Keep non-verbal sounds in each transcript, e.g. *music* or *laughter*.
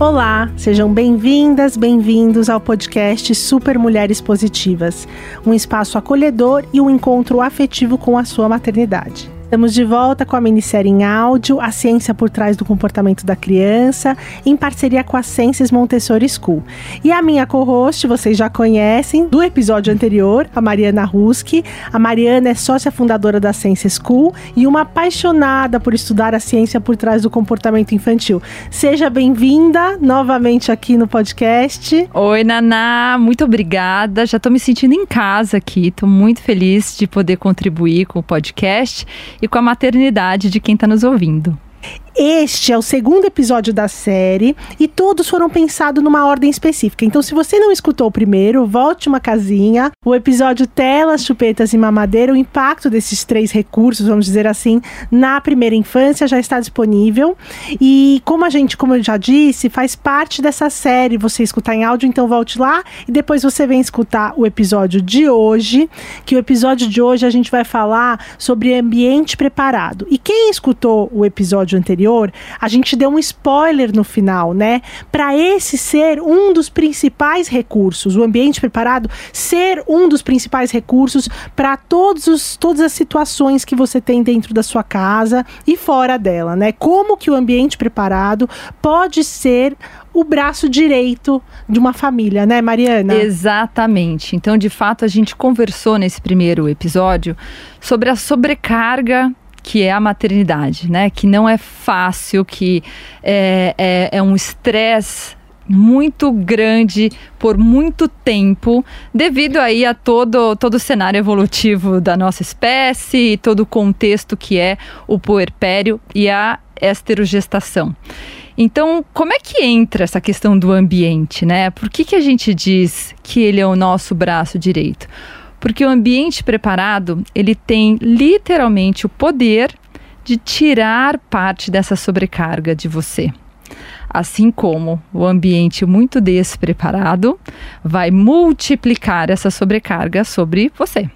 Olá, sejam bem-vindas, bem-vindos ao podcast Super Mulheres Positivas, um espaço acolhedor e um encontro afetivo com a sua maternidade. Estamos de volta com a minissérie em áudio, A Ciência por Trás do Comportamento da Criança, em parceria com a Ciências Montessori School. E a minha co-host, vocês já conhecem, do episódio anterior, a Mariana Ruski. A Mariana é sócia fundadora da Ciência School e uma apaixonada por estudar a ciência por trás do comportamento infantil. Seja bem-vinda novamente aqui no podcast. Oi, Naná, muito obrigada. Já estou me sentindo em casa aqui, estou muito feliz de poder contribuir com o podcast e com a maternidade de quem está nos ouvindo. Este é o segundo episódio da série e todos foram pensados numa ordem específica. Então, se você não escutou o primeiro, volte uma casinha. O episódio Telas, Chupetas e Mamadeira, o impacto desses três recursos, vamos dizer assim, na primeira infância já está disponível. E como a gente, como eu já disse, faz parte dessa série você escutar em áudio, então volte lá e depois você vem escutar o episódio de hoje, que o episódio de hoje a gente vai falar sobre ambiente preparado. E quem escutou o episódio anterior anterior, a gente deu um spoiler no final, né? Para esse ser um dos principais recursos, o ambiente preparado ser um dos principais recursos para todos todas as situações que você tem dentro da sua casa e fora dela, né? Como que o ambiente preparado pode ser o braço direito de uma família, né, Mariana? Exatamente. Então, de fato, a gente conversou nesse primeiro episódio sobre a sobrecarga que é a maternidade, né? Que não é fácil, que é, é, é um estresse muito grande por muito tempo, devido aí a todo, todo o cenário evolutivo da nossa espécie e todo o contexto que é o puerpério e a esterogestação. Então, como é que entra essa questão do ambiente, né? Por que, que a gente diz que ele é o nosso braço direito? Porque o ambiente preparado, ele tem literalmente o poder de tirar parte dessa sobrecarga de você. Assim como o ambiente muito despreparado vai multiplicar essa sobrecarga sobre você,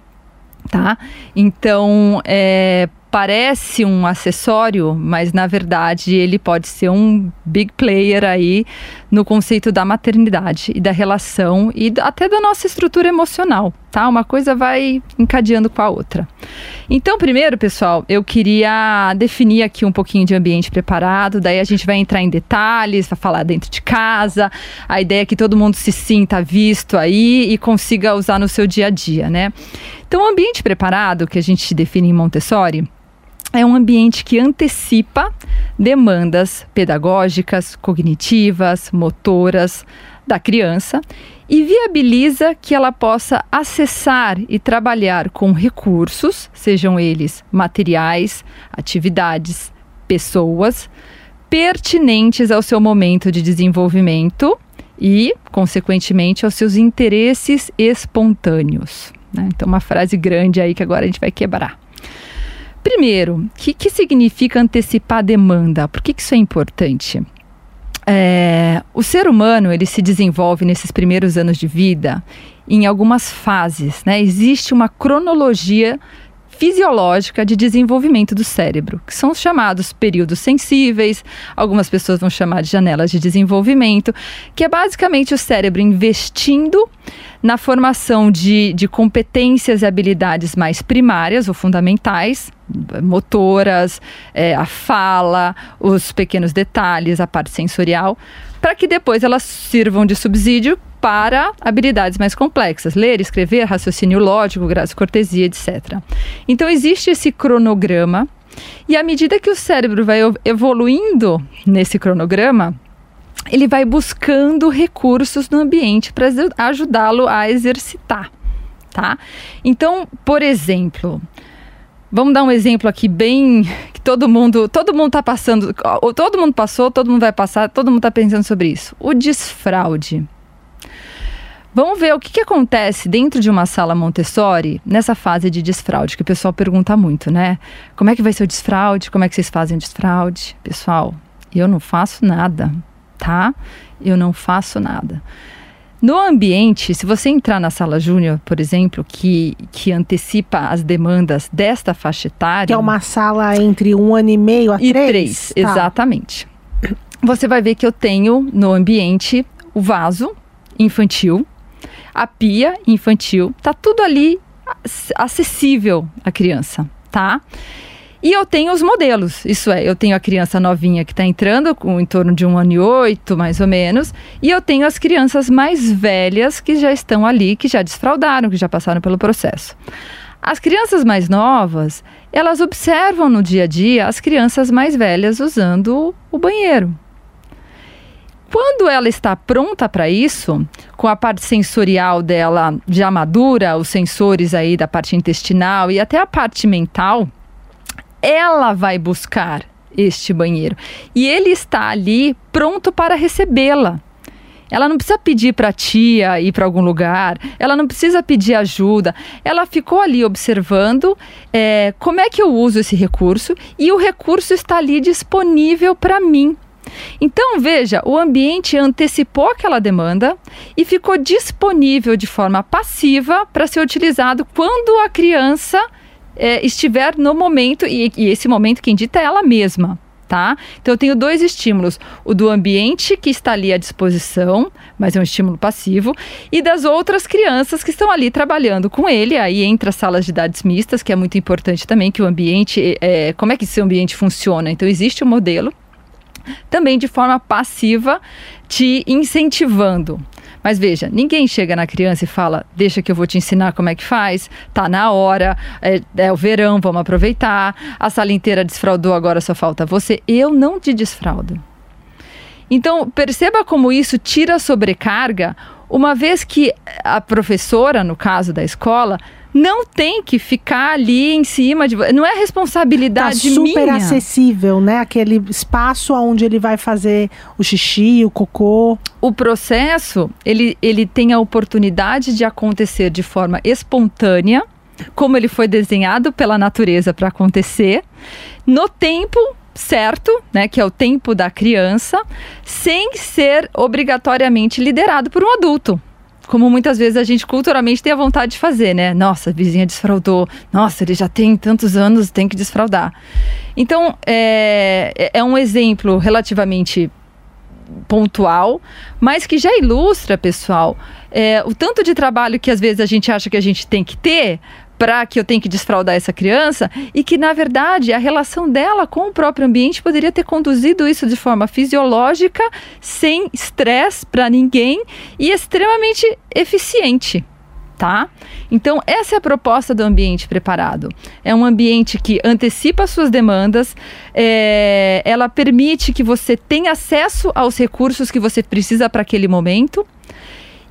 tá? Então, é, parece um acessório, mas na verdade ele pode ser um big player aí no conceito da maternidade e da relação e até da nossa estrutura emocional, tá? Uma coisa vai encadeando com a outra. Então, primeiro, pessoal, eu queria definir aqui um pouquinho de ambiente preparado, daí a gente vai entrar em detalhes, vai falar dentro de casa. A ideia é que todo mundo se sinta visto aí e consiga usar no seu dia a dia, né? Então, o ambiente preparado, que a gente define em Montessori, é um ambiente que antecipa demandas pedagógicas, cognitivas, motoras da criança e viabiliza que ela possa acessar e trabalhar com recursos, sejam eles materiais, atividades, pessoas, pertinentes ao seu momento de desenvolvimento e, consequentemente, aos seus interesses espontâneos. Né? Então, uma frase grande aí que agora a gente vai quebrar. Primeiro, o que, que significa antecipar demanda? Por que, que isso é importante? É, o ser humano ele se desenvolve nesses primeiros anos de vida em algumas fases, né? Existe uma cronologia fisiológica de desenvolvimento do cérebro, que são os chamados períodos sensíveis, algumas pessoas vão chamar de janelas de desenvolvimento, que é basicamente o cérebro investindo na formação de, de competências e habilidades mais primárias ou fundamentais, motoras, é, a fala, os pequenos detalhes, a parte sensorial, para que depois elas sirvam de subsídio para habilidades mais complexas, ler, escrever, raciocínio lógico, graça, cortesia, etc. Então existe esse cronograma e à medida que o cérebro vai evoluindo nesse cronograma, ele vai buscando recursos no ambiente para ajudá-lo a exercitar. tá? Então, por exemplo, vamos dar um exemplo aqui bem que todo mundo, todo mundo tá passando, todo mundo passou, todo mundo vai passar, todo mundo tá pensando sobre isso. O desfraude. Vamos ver o que, que acontece dentro de uma sala Montessori nessa fase de desfraude, que o pessoal pergunta muito, né? Como é que vai ser o desfraude? Como é que vocês fazem o desfraude? Pessoal, eu não faço nada, tá? Eu não faço nada. No ambiente, se você entrar na sala júnior, por exemplo, que, que antecipa as demandas desta faixa etária. Que é uma sala entre um ano e meio a e três? três, Tá. exatamente. Você vai ver que eu tenho no ambiente o vaso infantil, a pia infantil, tá tudo ali ac- acessível à criança, tá? E eu tenho os modelos, isso é, eu tenho a criança novinha que está entrando, com em torno de um ano e oito, mais ou menos, e eu tenho as crianças mais velhas que já estão ali, que já desfraudaram, que já passaram pelo processo. As crianças mais novas, elas observam no dia a dia as crianças mais velhas usando o banheiro. Quando ela está pronta para isso, com a parte sensorial dela já madura, os sensores aí da parte intestinal e até a parte mental, ela vai buscar este banheiro e ele está ali pronto para recebê-la. Ela não precisa pedir para a tia ir para algum lugar, ela não precisa pedir ajuda. Ela ficou ali observando é, como é que eu uso esse recurso e o recurso está ali disponível para mim. Então, veja, o ambiente antecipou aquela demanda e ficou disponível de forma passiva para ser utilizado quando a criança é, estiver no momento, e, e esse momento quem dita é ela mesma. Tá? Então eu tenho dois estímulos: o do ambiente que está ali à disposição, mas é um estímulo passivo, e das outras crianças que estão ali trabalhando com ele. Aí entra as salas de idades mistas, que é muito importante também que o ambiente, é, como é que esse ambiente funciona? Então existe um modelo também de forma passiva, te incentivando. Mas veja, ninguém chega na criança e fala: Deixa que eu vou te ensinar como é que faz, tá na hora, é, é o verão, vamos aproveitar, a sala inteira desfraudou, agora só falta você. Eu não te desfraudo. Então, perceba como isso tira a sobrecarga, uma vez que a professora, no caso da escola, não tem que ficar ali em cima de. Não é Tá responsabilidade super minha. acessível, né? Aquele espaço onde ele vai fazer o xixi, o cocô. o processo ele, ele tem a oportunidade de acontecer de forma espontânea, como ele foi desenhado pela natureza para acontecer, no tempo certo, né, que é o tempo da criança, sem ser obrigatoriamente liderado por um adulto. Como muitas vezes a gente culturalmente tem a vontade de fazer, né? Nossa, a vizinha desfraudou. Nossa, ele já tem tantos anos, tem que desfraudar. Então, é, é um exemplo relativamente pontual, mas que já ilustra, pessoal, é, o tanto de trabalho que às vezes a gente acha que a gente tem que ter para que eu tenha que desfraudar essa criança e que na verdade a relação dela com o próprio ambiente poderia ter conduzido isso de forma fisiológica, sem estresse para ninguém e extremamente eficiente. Tá? Então, essa é a proposta do ambiente preparado. É um ambiente que antecipa as suas demandas, é, ela permite que você tenha acesso aos recursos que você precisa para aquele momento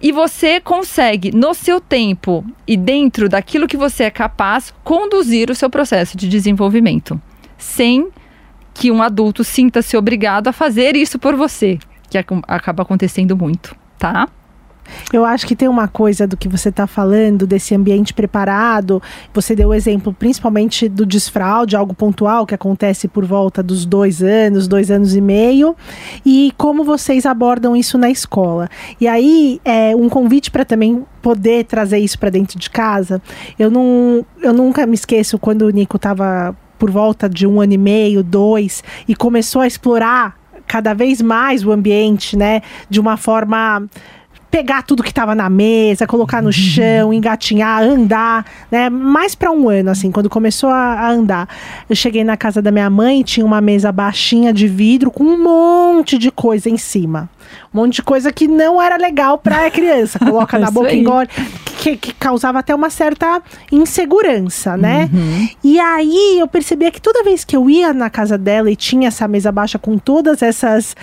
e você consegue, no seu tempo e dentro daquilo que você é capaz, conduzir o seu processo de desenvolvimento, sem que um adulto sinta-se obrigado a fazer isso por você, que ac- acaba acontecendo muito, tá? Eu acho que tem uma coisa do que você está falando, desse ambiente preparado. Você deu o exemplo principalmente do desfraude, algo pontual que acontece por volta dos dois anos, dois anos e meio, e como vocês abordam isso na escola. E aí, é um convite para também poder trazer isso para dentro de casa. Eu, não, eu nunca me esqueço quando o Nico estava por volta de um ano e meio, dois, e começou a explorar cada vez mais o ambiente, né, de uma forma pegar tudo que estava na mesa, colocar no chão, engatinhar, andar, né? Mais para um ano, assim, quando começou a, a andar. Eu cheguei na casa da minha mãe e tinha uma mesa baixinha de vidro com um monte de coisa em cima. Um monte de coisa que não era legal para *laughs* criança. Coloca na boca, aí. engole. Que, que causava até uma certa insegurança, né? E aí eu percebia que toda vez que eu ia na casa dela e tinha essa mesa baixa com todas essas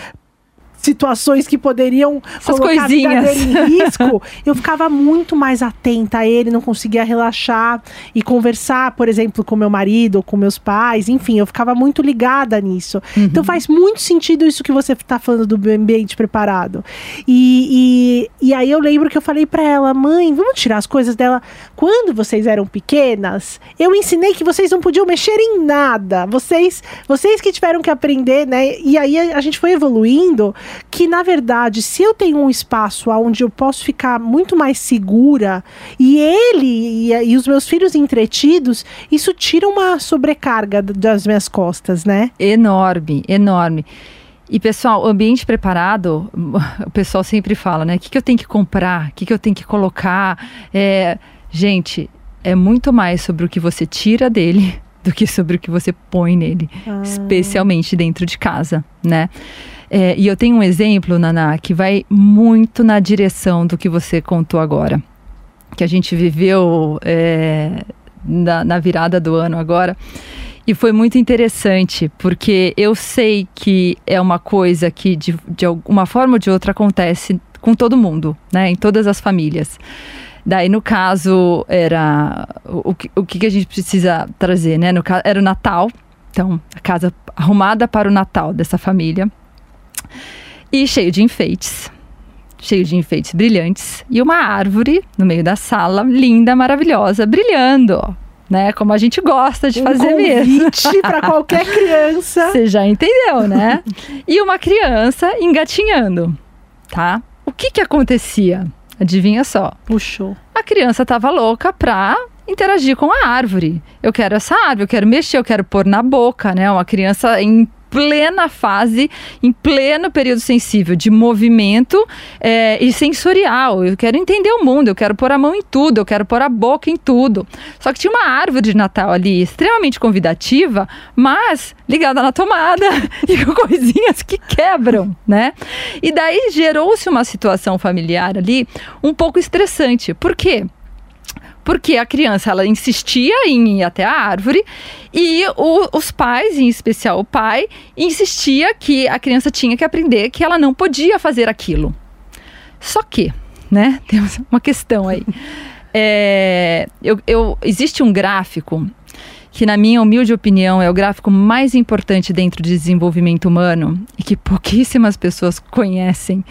situações que poderiam Essas colocar a vida coisinhas. dele em *laughs* risco, eu ficava muito mais atenta a ele, não conseguia relaxar e conversar, por exemplo, com meu marido ou com meus pais, enfim, eu ficava muito ligada nisso. Então faz muito sentido isso que você está falando do ambiente preparado. E, e, e aí eu lembro que eu falei para ela, mãe, vamos tirar as coisas dela. Quando vocês eram pequenas, eu ensinei que vocês não podiam mexer em nada. Vocês, vocês que tiveram que aprender, né? E aí a gente foi evoluindo que na verdade, se eu tenho um espaço onde eu posso ficar muito mais segura e ele e, e os meus filhos entretidos, isso tira uma sobrecarga das minhas costas, né? Enorme, enorme. E, pessoal, ambiente preparado, *laughs* o pessoal sempre fala, né? O que, que eu tenho que comprar? O que, que eu tenho que colocar? É, gente, é muito mais sobre o que você tira dele *laughs* do que sobre o que você põe nele, especialmente dentro de casa, né? É, e eu tenho um exemplo, Naná, que vai muito na direção do que você contou agora. Que a gente viveu é, na, na virada do ano agora. E foi muito interessante, porque eu sei que é uma coisa que de, de alguma forma ou de outra acontece com todo mundo, né? Em todas as famílias. Daí, no caso, era o, que- o que a gente precisa trazer, né? No caso, era o Natal. Então, a casa arrumada para o Natal dessa família. E cheio de enfeites. Cheio de enfeites brilhantes. E uma árvore no meio da sala, linda, maravilhosa, brilhando. Né? Como a gente gosta de Um fazer mesmo. convite para *laughs* qualquer criança. Você já entendeu, né? e uma criança engatinhando, tá? O que que acontecia? Adivinha só. Puxou. A criança tava louca pra interagir com a árvore. Eu quero essa árvore, eu quero mexer, eu quero pôr na boca, né? Uma criança em plena fase, em pleno período sensível de movimento é, e sensorial. Eu quero entender o mundo, eu quero pôr a mão em tudo, eu quero pôr a boca em tudo. Só que tinha uma árvore de Natal ali, extremamente convidativa, mas ligada na tomada *laughs* e com coisinhas que quebram, né? E daí gerou-se uma situação familiar ali um pouco estressante. Por quê? Porque a criança ela insistia em ir até a árvore e o- os pais, em especial o pai, insistia que a criança tinha que aprender que ela não podia fazer aquilo. Só que, né, *laughs* temos uma questão aí. É, eu, eu- existe um gráfico que, na minha humilde opinião, é o gráfico mais importante dentro de desenvolvimento humano e que pouquíssimas pessoas conhecem.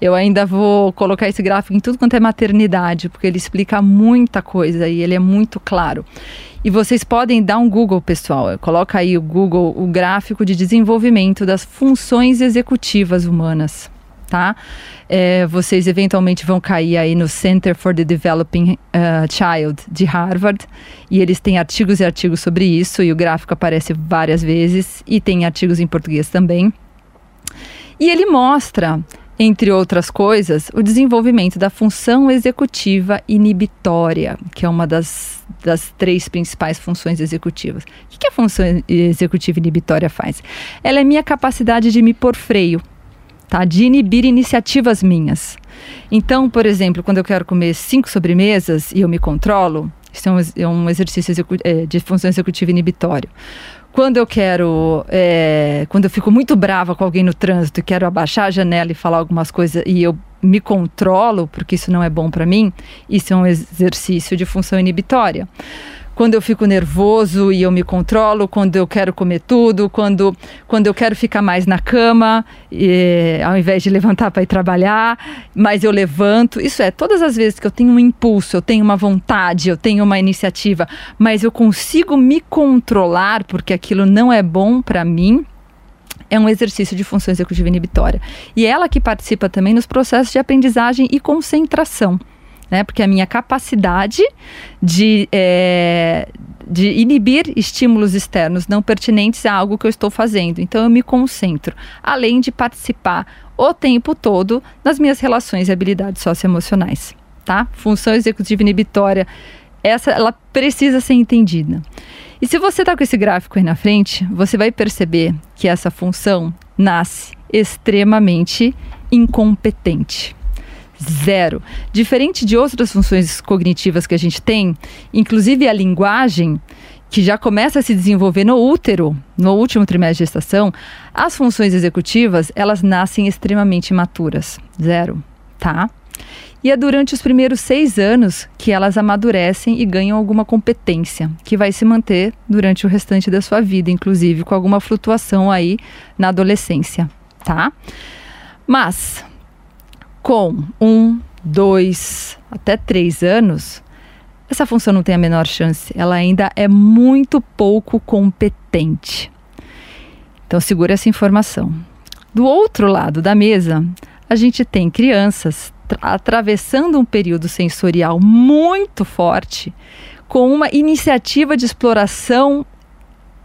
Eu ainda vou colocar esse gráfico em tudo quanto é maternidade, porque ele explica muita coisa e ele é muito claro. E vocês podem dar um Google, pessoal. Coloca aí o Google, o gráfico de desenvolvimento das funções executivas humanas tá? É, vocês eventualmente vão cair aí no Center for the Developing uh, Child de Harvard e eles têm artigos e artigos sobre isso e o gráfico aparece várias vezes e tem artigos em português também. E ele mostra, entre outras coisas, o desenvolvimento da função executiva inibitória, que é uma das, das três principais funções executivas. O que a função executiva inibitória faz? Ela é minha capacidade de me pôr freio tá? De inibir iniciativas minhas. Então, por exemplo, quando eu quero comer cinco sobremesas e eu me controlo, isso é um, é um exercício eh, de função executiva inibitória. Quando eu quero, eh, quando eu fico muito brava com alguém no trânsito e quero abaixar a janela e falar algumas coisas e eu me controlo, porque isso não é bom para mim, isso é um exercício de função inibitória quando eu fico nervoso e eu me controlo, quando eu quero comer tudo, quando, quando eu quero ficar mais na cama, e, ao invés de levantar para ir trabalhar, mas eu levanto. Isso é, todas as vezes que eu tenho um impulso, eu tenho uma vontade, eu tenho uma iniciativa, mas eu consigo me controlar porque aquilo não é bom para mim. É um exercício de função executiva inibitória. E ela que participa também nos processos de aprendizagem e concentração né? Porque a minha capacidade de, é, de inibir estímulos externos não pertinentes a algo que eu estou fazendo. Então eu me concentro, além de participar o tempo todo nas minhas relações e habilidades socioemocionais, tá? Função executiva inibitória, essa ela precisa ser entendida. E se você está com esse gráfico aí na frente, você vai perceber que essa função nasce extremamente incompetente zero. Diferente de outras funções cognitivas que a gente tem, inclusive a linguagem, que já começa a se desenvolver no útero, no último trimestre de gestação, as funções executivas, elas nascem extremamente imaturas. Zero, tá? E é durante os primeiros seis anos que elas amadurecem e ganham alguma competência, que vai se manter durante o restante da sua vida, inclusive com alguma flutuação aí na adolescência, tá? Mas com um, dois, até três anos, essa função não tem a menor chance. Ela ainda é muito pouco competente. Então segura essa informação. Do outro lado da mesa, a gente tem crianças atravessando um período sensorial muito forte, com uma iniciativa de exploração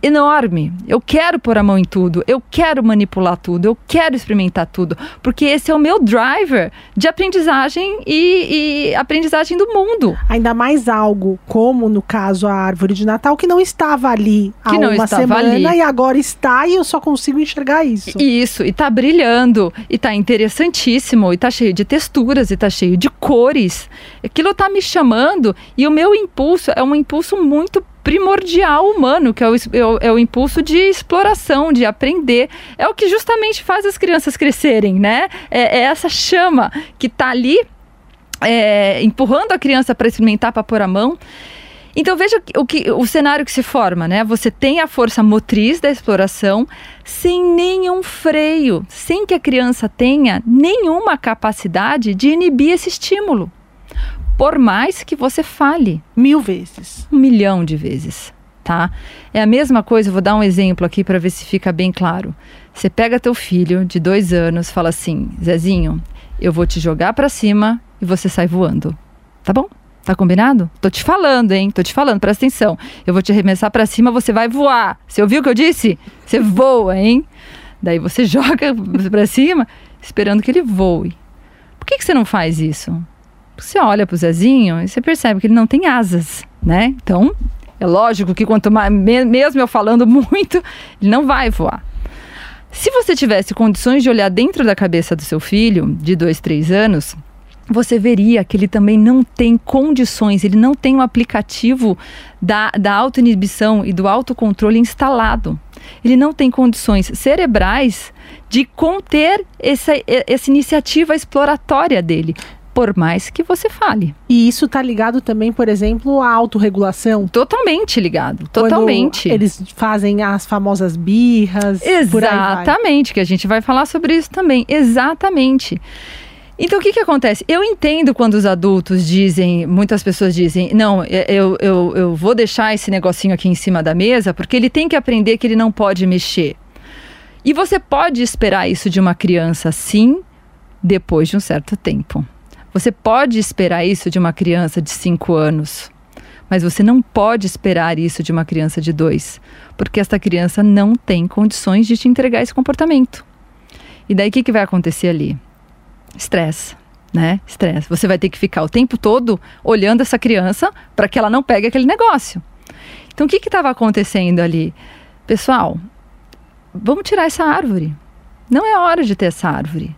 enorme. Eu quero pôr a mão em tudo, eu quero manipular tudo, eu quero experimentar tudo, porque esse é o meu driver de aprendizagem e, e, aprendizagem do mundo. Ainda mais algo como, no caso, a árvore de Natal, que não estava ali há que não uma semana ali. e agora está e eu só consigo enxergar isso. Isso, e tá brilhando, e tá interessantíssimo, e tá cheio de texturas, e tá cheio de cores. Aquilo tá me chamando, e o meu impulso é um impulso muito primordial humano, que é o, é o, é o impulso de exploração, de aprender. É o que justamente faz as crianças crescerem, né? É, é essa chama que está ali é, empurrando a criança para experimentar, para pôr a mão. Então veja o, que, o cenário que se forma, né? Você tem a força motriz da exploração sem nenhum freio, sem que a criança tenha nenhuma capacidade de inibir esse estímulo por mais que você fale. Mil vezes. Um milhão de vezes, tá? É a mesma coisa, eu vou dar um exemplo aqui para ver se fica bem claro. Você pega teu filho de dois anos, fala assim, Zezinho, eu vou te jogar para cima e você sai voando, tá bom? Tá combinado? Tô te falando, hein? Tô te falando, presta atenção. Eu vou te arremessar para cima, você vai voar. Você ouviu o que eu disse? Você voa, hein? Daí você *laughs* joga para cima, esperando que ele voe. Por que, que você não faz isso? Você olha para o Zezinho e você percebe que ele não tem asas, né? Então, é lógico que quanto mais, mesmo eu falando *laughs* muito, ele não vai voar. Se você tivesse condições de olhar dentro da cabeça do seu filho, de dois, três anos, você veria que ele também não tem condições, ele não tem um aplicativo da, da autoinibição e do autocontrole instalado. Ele não tem condições cerebrais de conter essa, essa iniciativa exploratória dele por mais que você fale. E isso está ligado também, por exemplo, à autorregulação? Totalmente ligado, totalmente. Quando eles fazem as famosas birras. Exatamente, que a gente vai falar sobre isso também. Exatamente. Então, o que, que acontece? Eu entendo quando os adultos dizem, muitas pessoas dizem, não, eu, eu, eu vou deixar esse negocinho aqui em cima da mesa, porque ele tem que aprender que ele não pode mexer. E você pode esperar isso de uma criança, sim, depois de um certo tempo. Você pode esperar isso de uma criança de 5 anos, mas você não pode esperar isso de uma criança de 2, porque esta criança não tem condições de te entregar esse comportamento. E daí o que, que vai acontecer ali? Estresse, né? Estresse. Você vai ter que ficar o tempo todo olhando essa criança para que ela não pegue aquele negócio. Então o que estava acontecendo ali? Pessoal, vamos tirar essa árvore. Não é hora de ter essa árvore.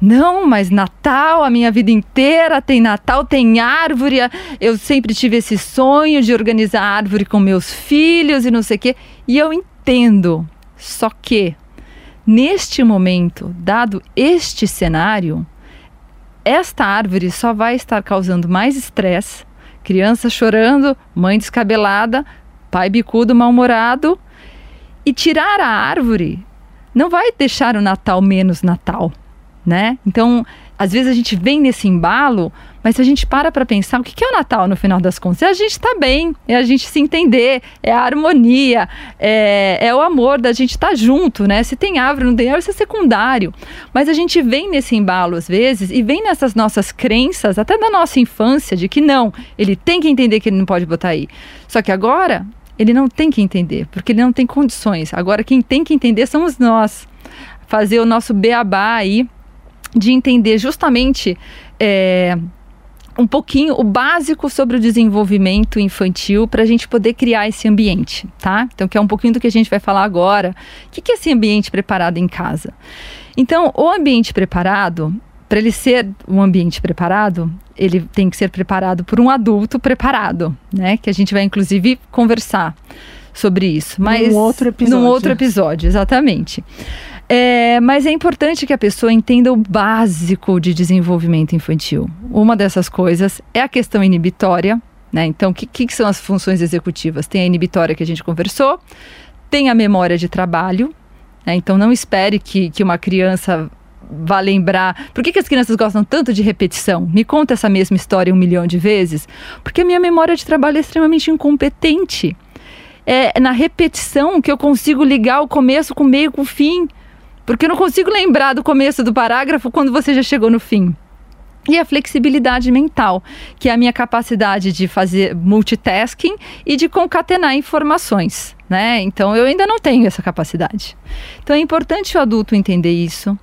Não, mas Natal, a minha vida inteira tem Natal, tem árvore. Eu sempre tive esse sonho de organizar árvore com meus filhos e não sei o quê. E eu entendo. Só que, neste momento, dado este cenário, esta árvore só vai estar causando mais estresse, criança chorando, mãe descabelada, pai bicudo mal-humorado. E tirar a árvore não vai deixar o Natal menos Natal né? Então, às vezes a gente vem nesse embalo, mas se a gente para para pensar, o que é o Natal no final das contas? É a gente estar tá bem, é a gente se entender, é a harmonia, é, é o amor da gente estar tá junto, né? Se tem árvore, não tem árvore, isso é secundário. Mas a gente vem nesse embalo às vezes e vem nessas nossas crenças, até da nossa infância, de que não, ele tem que entender que ele não pode botar aí. Só que agora ele não tem que entender, porque ele não tem condições. Agora quem tem que entender somos nós. Fazer o nosso beabá aí de entender justamente é, um pouquinho o básico sobre o desenvolvimento infantil para a gente poder criar esse ambiente, tá? Então, que é um pouquinho do que a gente vai falar agora. O que é esse ambiente preparado em casa? Então, o ambiente preparado, para ele ser um ambiente preparado, ele tem que ser preparado por um adulto preparado, né? Que a gente vai inclusive conversar sobre isso. Mas Num outro episódio. Num outro episódio, exatamente. É, mas é importante que a pessoa entenda o básico de desenvolvimento infantil. Uma dessas coisas é a questão inibitória. Né? Então, o que, que são as funções executivas? Tem a inibitória que a gente conversou, tem a memória de trabalho. Né? Então, não espere que, que uma criança vá lembrar. Por que, que as crianças gostam tanto de repetição? Me conta essa mesma história um milhão de vezes. Porque a minha memória de trabalho é extremamente incompetente. É na repetição que eu consigo ligar o começo com o meio com o fim. Porque eu não consigo lembrar do começo do parágrafo quando você já chegou no fim. E a flexibilidade mental, que é a minha capacidade de fazer multitasking e de concatenar informações, né? Então eu ainda não tenho essa capacidade. Então é importante o adulto entender isso.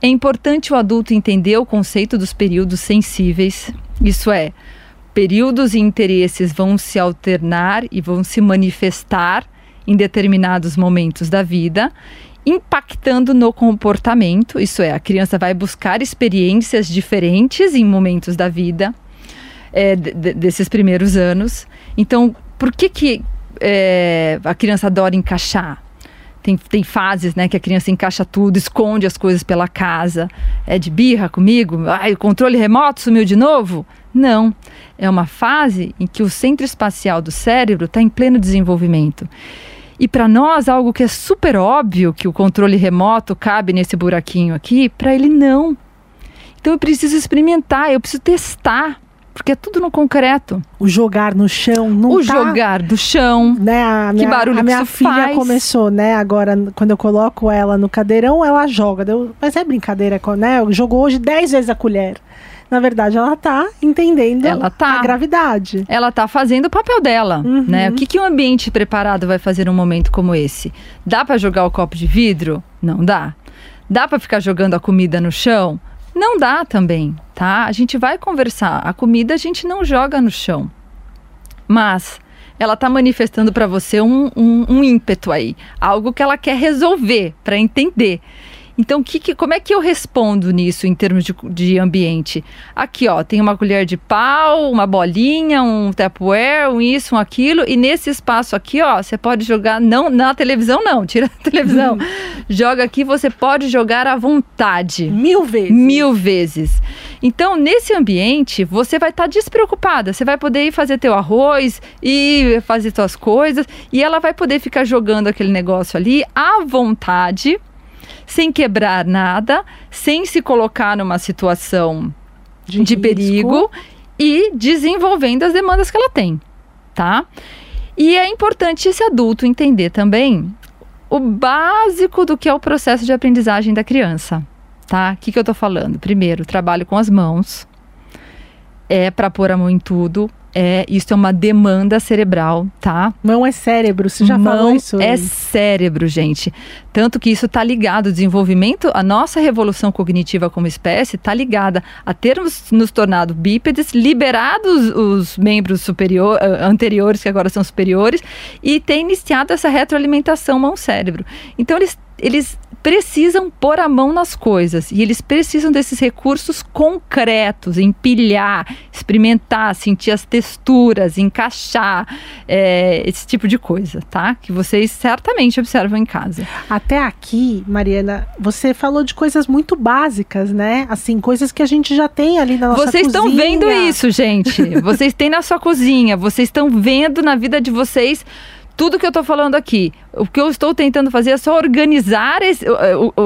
É importante o adulto entender o conceito dos períodos sensíveis. Isso é, períodos e interesses vão se alternar e vão se manifestar em determinados momentos da vida impactando no comportamento, isso é, a criança vai buscar experiências diferentes em momentos da vida é, desses primeiros anos. Então, por que, que é, a criança adora encaixar? Tem, tem fases né, que a criança encaixa tudo, esconde as coisas pela casa. É de birra comigo? Ai, o controle remoto sumiu de novo? Não. É uma fase em que o centro espacial do cérebro está em pleno desenvolvimento. E para nós, algo que é super óbvio que o controle remoto cabe nesse buraquinho aqui, para ele não. Então eu preciso experimentar, eu preciso testar, porque é tudo no concreto. O jogar no chão não O tá, jogar do chão. né? A Que minha, barulho a que minha filha faz? começou, né? Agora, quando eu coloco ela no cadeirão, ela joga. Deu, mas é brincadeira, né? Jogou hoje 10 vezes a colher. Na verdade, ela tá entendendo Ela tá. a gravidade. Ela está fazendo o papel dela, Uhum. né? O que, que um ambiente preparado vai fazer num momento como esse? Dá para jogar o copo de vidro? Não dá. Dá para ficar jogando a comida no chão? Não dá também, tá? A gente vai conversar. A comida a gente não joga no chão. Mas ela está manifestando para você um, um, um ímpeto aí, algo que ela quer resolver para entender. Então, que, que- como é que eu respondo nisso em termos de, de ambiente? Aqui, ó, tem uma colher de pau, uma bolinha, um Tupperware, um isso, um aquilo, e nesse espaço aqui, ó, você pode jogar, não na televisão, não, tira a televisão. *laughs* Joga aqui, você pode jogar à vontade. Mil vezes. Mil vezes. Então, nesse ambiente, você vai estar despreocupada. Você vai poder ir fazer teu arroz e fazer suas coisas. E ela vai poder ficar jogando aquele negócio ali à vontade, sem quebrar nada, sem se colocar numa situação de, risco. perigo e desenvolvendo as demandas que ela tem, tá? E é importante esse adulto entender também o básico do que é o processo de aprendizagem da criança, tá? O que, que eu tô falando? Primeiro, trabalho com as mãos. É para pôr a mão em tudo. É, isso é uma demanda cerebral, tá? Mão é cérebro, você já Mão falou isso? É antes. cérebro, gente. Tanto que isso está ligado, o desenvolvimento, a nossa revolução cognitiva como espécie está ligada a termos nos tornado bípedes, liberados os membros superior, ah, anteriores, que agora são superiores, e ter iniciado essa retroalimentação mão-cérebro. Então, eles, eles precisam pôr a mão nas coisas e eles precisam desses recursos concretos, empilhar, experimentar, sentir as texturas, encaixar, é, esse tipo de coisa, tá? Que vocês certamente observam em casa. Até aqui, Mariana, você falou de coisas muito básicas, né? Assim, coisas que a gente já tem ali na nossa vocês estão cozinha. vendo isso, gente. Vocês têm na sua cozinha, vocês estão vendo na vida de vocês tudo que eu estou falando aqui. O que eu estou tentando fazer é só organizar esse-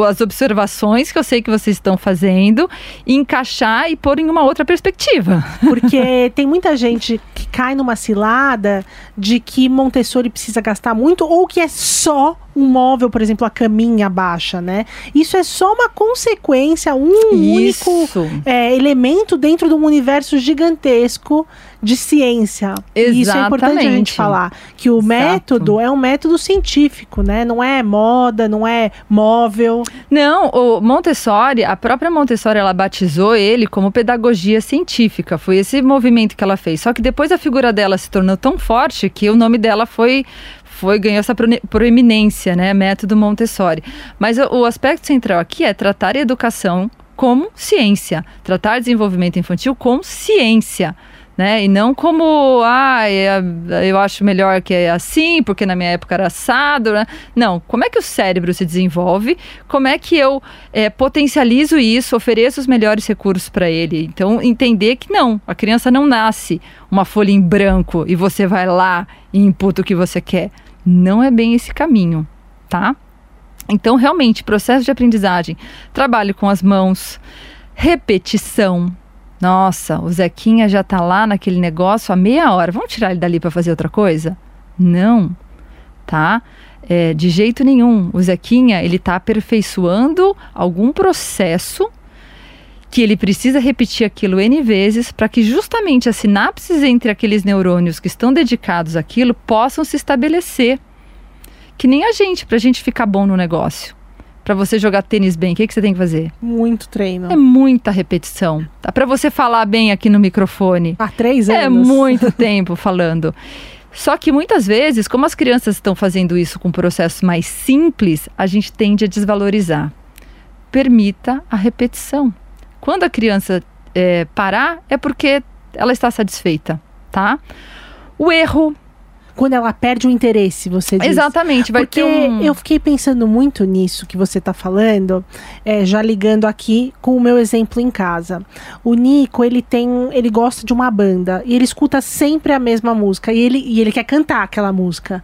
as observações que eu sei que vocês estão fazendo, encaixar e pôr em uma outra perspectiva. Porque *laughs* tem muita gente que cai numa cilada de que Montessori precisa gastar muito ou que é só um móvel, por exemplo, a caminha baixa, né? Isso é só uma consequência, um único Isso. é, elemento dentro de um universo gigantesco de ciência. E isso é importante a gente Exatamente. falar. Que o Exato. método é um método científico, né? Não é moda, não é móvel. Não, o Montessori, a própria Montessori, ela batizou ele como pedagogia científica. Foi esse movimento que ela fez. Só que depois a figura dela se tornou tão forte que o nome dela foi foi ganhou essa proeminência, né? Método Montessori. Mas o, o aspecto central aqui é tratar a educação como ciência, tratar desenvolvimento infantil com ciência. Né? E não como, ah, eu acho melhor que é assim, porque na minha época era assado. Né? Não, como é que o cérebro se desenvolve? Como é que eu é, potencializo isso, ofereço os melhores recursos para ele? Então, entender que não, a criança não nasce uma folha em branco e você vai lá e imputa o que você quer. Não é bem esse caminho, tá? Então, realmente, processo de aprendizagem, trabalho com as mãos, repetição. Nossa, o Zequinha já está lá naquele negócio há meia hora. Vamos tirar ele dali para fazer outra coisa? Não, tá? É, de jeito nenhum. O Zequinha ele está aperfeiçoando algum processo que ele precisa repetir aquilo N vezes para que justamente as sinapses entre aqueles neurônios que estão dedicados àquilo possam se estabelecer que nem a gente, pra gente ficar bom no negócio. Para você jogar tênis bem, o que, que você tem que fazer? Muito treino. É muita repetição. Tá? Para você falar bem aqui no microfone. Há três É anos. muito *laughs* tempo falando. Só que muitas vezes, como as crianças estão fazendo isso com processos mais simples, a gente tende a desvalorizar. Permita a repetição. Quando a criança é, parar, é porque ela está satisfeita, tá? O erro Quando ela perde o interesse, você diz. Exatamente, vai Porque ter um... eu fiquei pensando muito nisso que você está falando, é, já ligando aqui com o meu exemplo em casa. O Nico, ele tem, ele gosta de uma banda e ele escuta sempre a mesma música e ele, e ele quer cantar aquela música.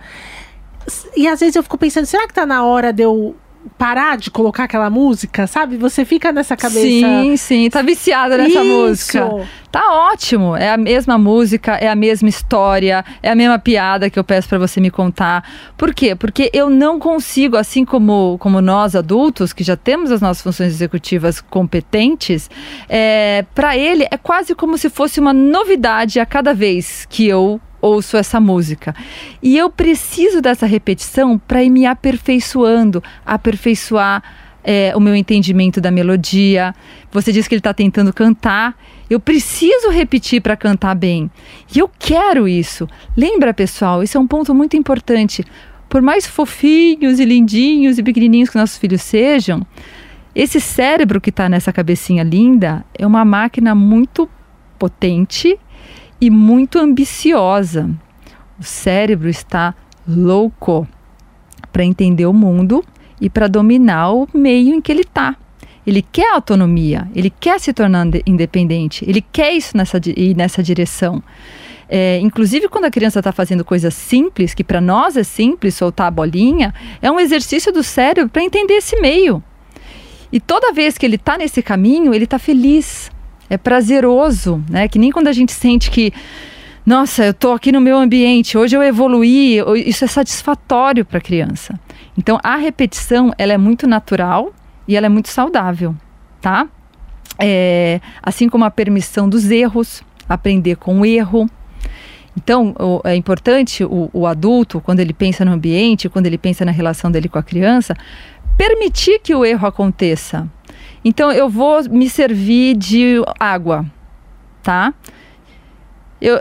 E às vezes eu fico pensando, será que tá na hora de eu parar de colocar aquela música, sabe? Você fica nessa cabeça. Sim, sim, tá viciada nessa Isso. música. Tá ótimo, é a mesma música, é a mesma história, é a mesma piada que eu peço pra você me contar. Por quê? Porque eu não consigo, assim como, como nós adultos, que já temos as nossas funções executivas competentes, é, para ele é quase como se fosse uma novidade a cada vez que eu ouço essa música. E eu preciso dessa repetição para ir me aperfeiçoando, aperfeiçoar é, o meu entendimento da melodia. Você disse que ele está tentando cantar. Eu preciso repetir para cantar bem. E eu quero isso. Lembra, pessoal? Isso é um ponto muito importante. Por mais fofinhos e lindinhos e pequenininhos que nossos filhos sejam, esse cérebro que está nessa cabecinha linda é uma máquina muito potente e muito ambiciosa. O cérebro está louco para entender o mundo e para dominar o meio em que ele está. Ele quer autonomia, ele quer se tornar inde- independente, ele quer isso nessa, ir nessa direção. É, inclusive, quando a criança está fazendo coisas simples, que para nós é simples, soltar a bolinha, é um exercício do cérebro para entender esse meio. E toda vez que ele está nesse caminho, ele está feliz, é prazeroso, né? Que nem quando a gente sente que, nossa, eu estou aqui no meu ambiente, hoje eu evoluí, isso é satisfatório para a criança. Então, a repetição, ela é muito natural e ela é muito saudável, tá? É, assim como a permissão dos erros, aprender com o erro. Então, o- é importante o, o adulto, quando ele pensa no ambiente, quando ele pensa na relação dele com a criança, permitir que o erro aconteça. Então, eu vou me servir de água, tá? Eu,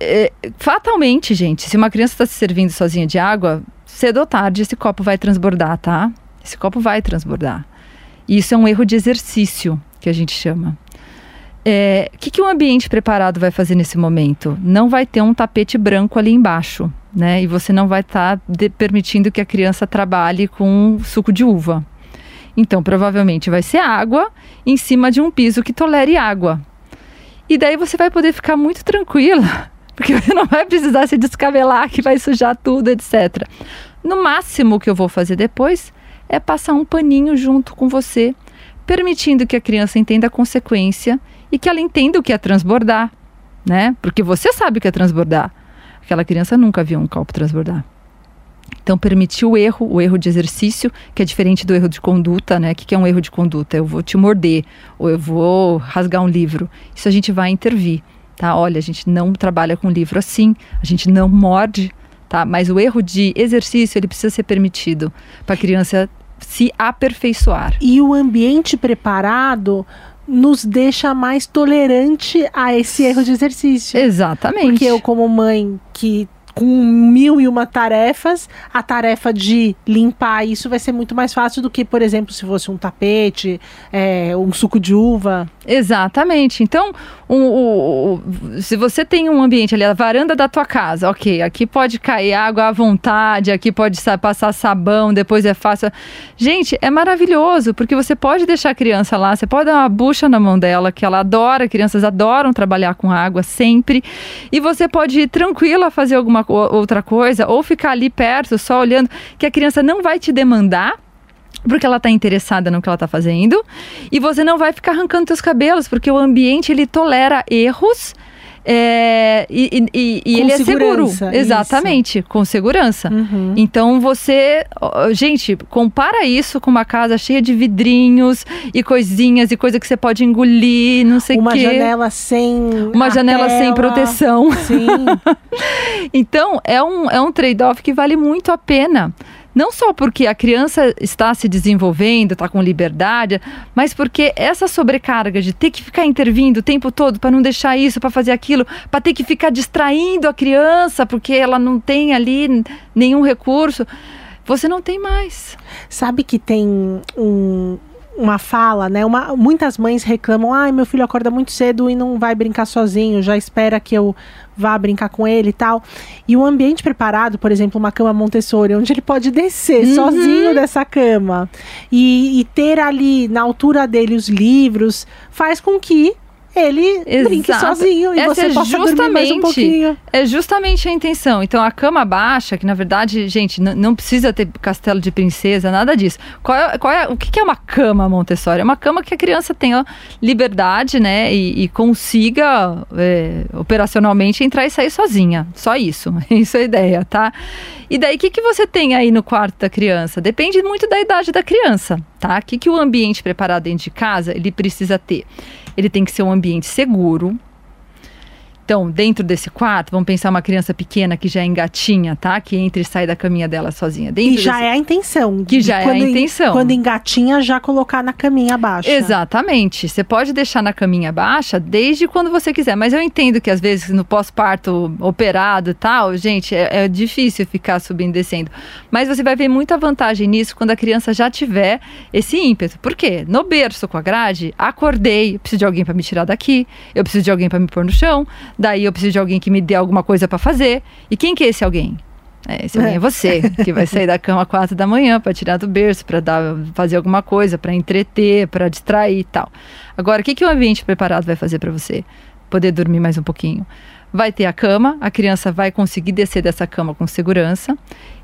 é, fatalmente, gente, se uma criança está se servindo sozinha de água, cedo ou tarde esse copo vai transbordar, tá? Esse copo vai transbordar. E isso é um erro de exercício, que a gente chama. É, O que, que um ambiente preparado vai fazer nesse momento? Não vai ter um tapete branco ali embaixo, né? E você não vai estar permitindo que a criança trabalhe com suco de uva. Então, provavelmente vai ser água em cima de um piso que tolere água. E daí você vai poder ficar muito tranquila, *laughs* porque você não vai precisar se descabelar que vai sujar tudo, etc. No máximo o que eu vou fazer depois é passar um paninho junto com você, permitindo que a criança entenda a consequência e que ela entenda o que é transbordar, né? Porque você sabe o que é transbordar. Aquela criança nunca viu um copo transbordar. Então, permitir o erro, o erro de exercício, que é diferente do erro de conduta, né? O que é um erro de conduta? Eu vou te morder, ou eu vou rasgar um livro. Isso a gente vai intervir, tá? Olha, a gente não trabalha com livro assim, a gente não morde, tá? Mas o erro de exercício, ele precisa ser permitido para a criança se aperfeiçoar. E o ambiente preparado nos deixa mais tolerante a esse erro de exercício. Exatamente. Porque eu, como mãe que com mil e uma tarefas, a tarefa de limpar isso vai ser muito mais fácil do que, por exemplo, se fosse um tapete, é, um suco de uva. Exatamente. Então, se você tem um ambiente ali, a varanda da tua casa, ok, aqui pode cair água à vontade, aqui pode passar sabão, depois é fácil. Gente, é maravilhoso, porque você pode deixar a criança lá, você pode dar uma bucha na mão dela, que ela adora, crianças adoram trabalhar com água sempre, e você pode ir tranquila fazer alguma outra coisa, ou ficar ali perto, só olhando, que a criança não vai te demandar porque ela está interessada no que ela está fazendo e você não vai ficar arrancando seus cabelos porque o ambiente ele tolera erros é, e, e, e ele é seguro. Exatamente, isso. com segurança. Uhum. Então você. Gente, compara isso com uma casa cheia de vidrinhos e coisinhas e coisa que você pode engolir, não sei o quê. Uma janela sem. Uma janela tela. sem proteção. Sim. *laughs* então, é um, é um trade-off que vale muito a pena. Não só porque a criança está se desenvolvendo, está com liberdade, mas porque essa sobrecarga de ter que ficar intervindo o tempo todo para não deixar isso, para fazer aquilo, para ter que ficar distraindo a criança porque ela não tem ali nenhum recurso, você não tem mais. Sabe que tem um, uma fala, né? Uma, muitas mães reclamam: ai, meu filho acorda muito cedo e não vai brincar sozinho, já espera que eu vá brincar com ele e tal. E o ambiente preparado, por exemplo, uma cama Montessori, onde ele pode descer uhum. sozinho dessa cama e, e ter ali na altura dele os livros, faz com que ele Exato. brinque sozinho e Essa você é possa dormir mais um pouquinho. É justamente a intenção. Então, a cama baixa, que na verdade, gente, não precisa ter castelo de princesa, nada disso. Qual é, qual é, o que é uma cama Montessori? É uma cama que a criança tenha liberdade, né, e, e consiga é, operacionalmente entrar e sair sozinha. Só isso. *laughs* Isso é a ideia, tá? E daí, o que, que você tem aí no quarto da criança? Depende muito da idade da criança, tá? O que, que o ambiente preparado dentro de casa, ele precisa ter? ele tem que ser um ambiente seguro, então, dentro desse quarto, vamos pensar uma criança pequena que já engatinha, tá? Que entra e sai da caminha dela sozinha. Dentro e já desse... é a intenção. Que já é a intenção. Quando engatinha, já colocar na caminha baixa. Exatamente. Você pode deixar na caminha baixa desde quando você quiser. Mas eu entendo que às vezes no pós-parto operado e tal, gente, é, é, difícil ficar subindo e descendo. Mas você vai ver muita vantagem nisso quando a criança já tiver esse ímpeto. Por quê? No berço com a grade, acordei, preciso de alguém para me tirar daqui, eu preciso de alguém para me pôr no chão Daí eu preciso de alguém que me dê alguma coisa para fazer. E quem que é esse alguém? É, esse alguém é, é você, que vai sair da cama às quatro da manhã para tirar do berço, para dar, fazer alguma coisa, para entreter, para distrair e tal. Agora, o que, que o ambiente preparado vai fazer para você? Poder dormir mais um pouquinho. Vai ter a cama, a criança vai conseguir descer dessa cama com segurança.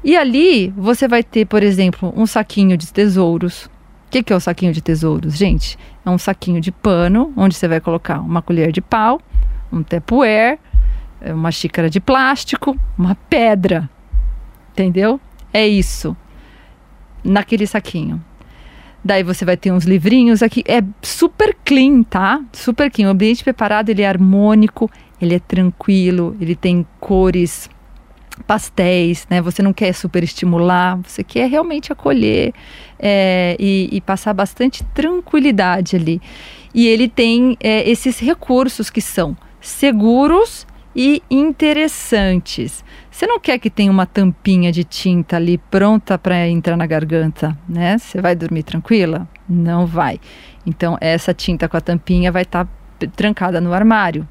E ali você vai ter, por exemplo, um saquinho de tesouros. O que, que é o saquinho de tesouros, gente? É um saquinho de pano onde você vai colocar uma colher de pau, um Tupperware, é uma xícara de plástico, uma pedra. Entendeu? É isso. Naquele saquinho. Daí você vai ter uns livrinhos aqui. É super clean, tá? Super clean. O ambiente preparado, ele é harmônico, ele é tranquilo, ele tem cores pastéis, né? Você não quer super estimular, você quer realmente acolher é, e, e, passar bastante tranquilidade ali. E ele tem é, esses recursos que são seguros e interessantes. Você não quer que tenha uma tampinha de tinta ali pronta para entrar na garganta, né? Você vai dormir tranquila? Não vai. Então, essa tinta com a tampinha vai estar tá trancada no armário.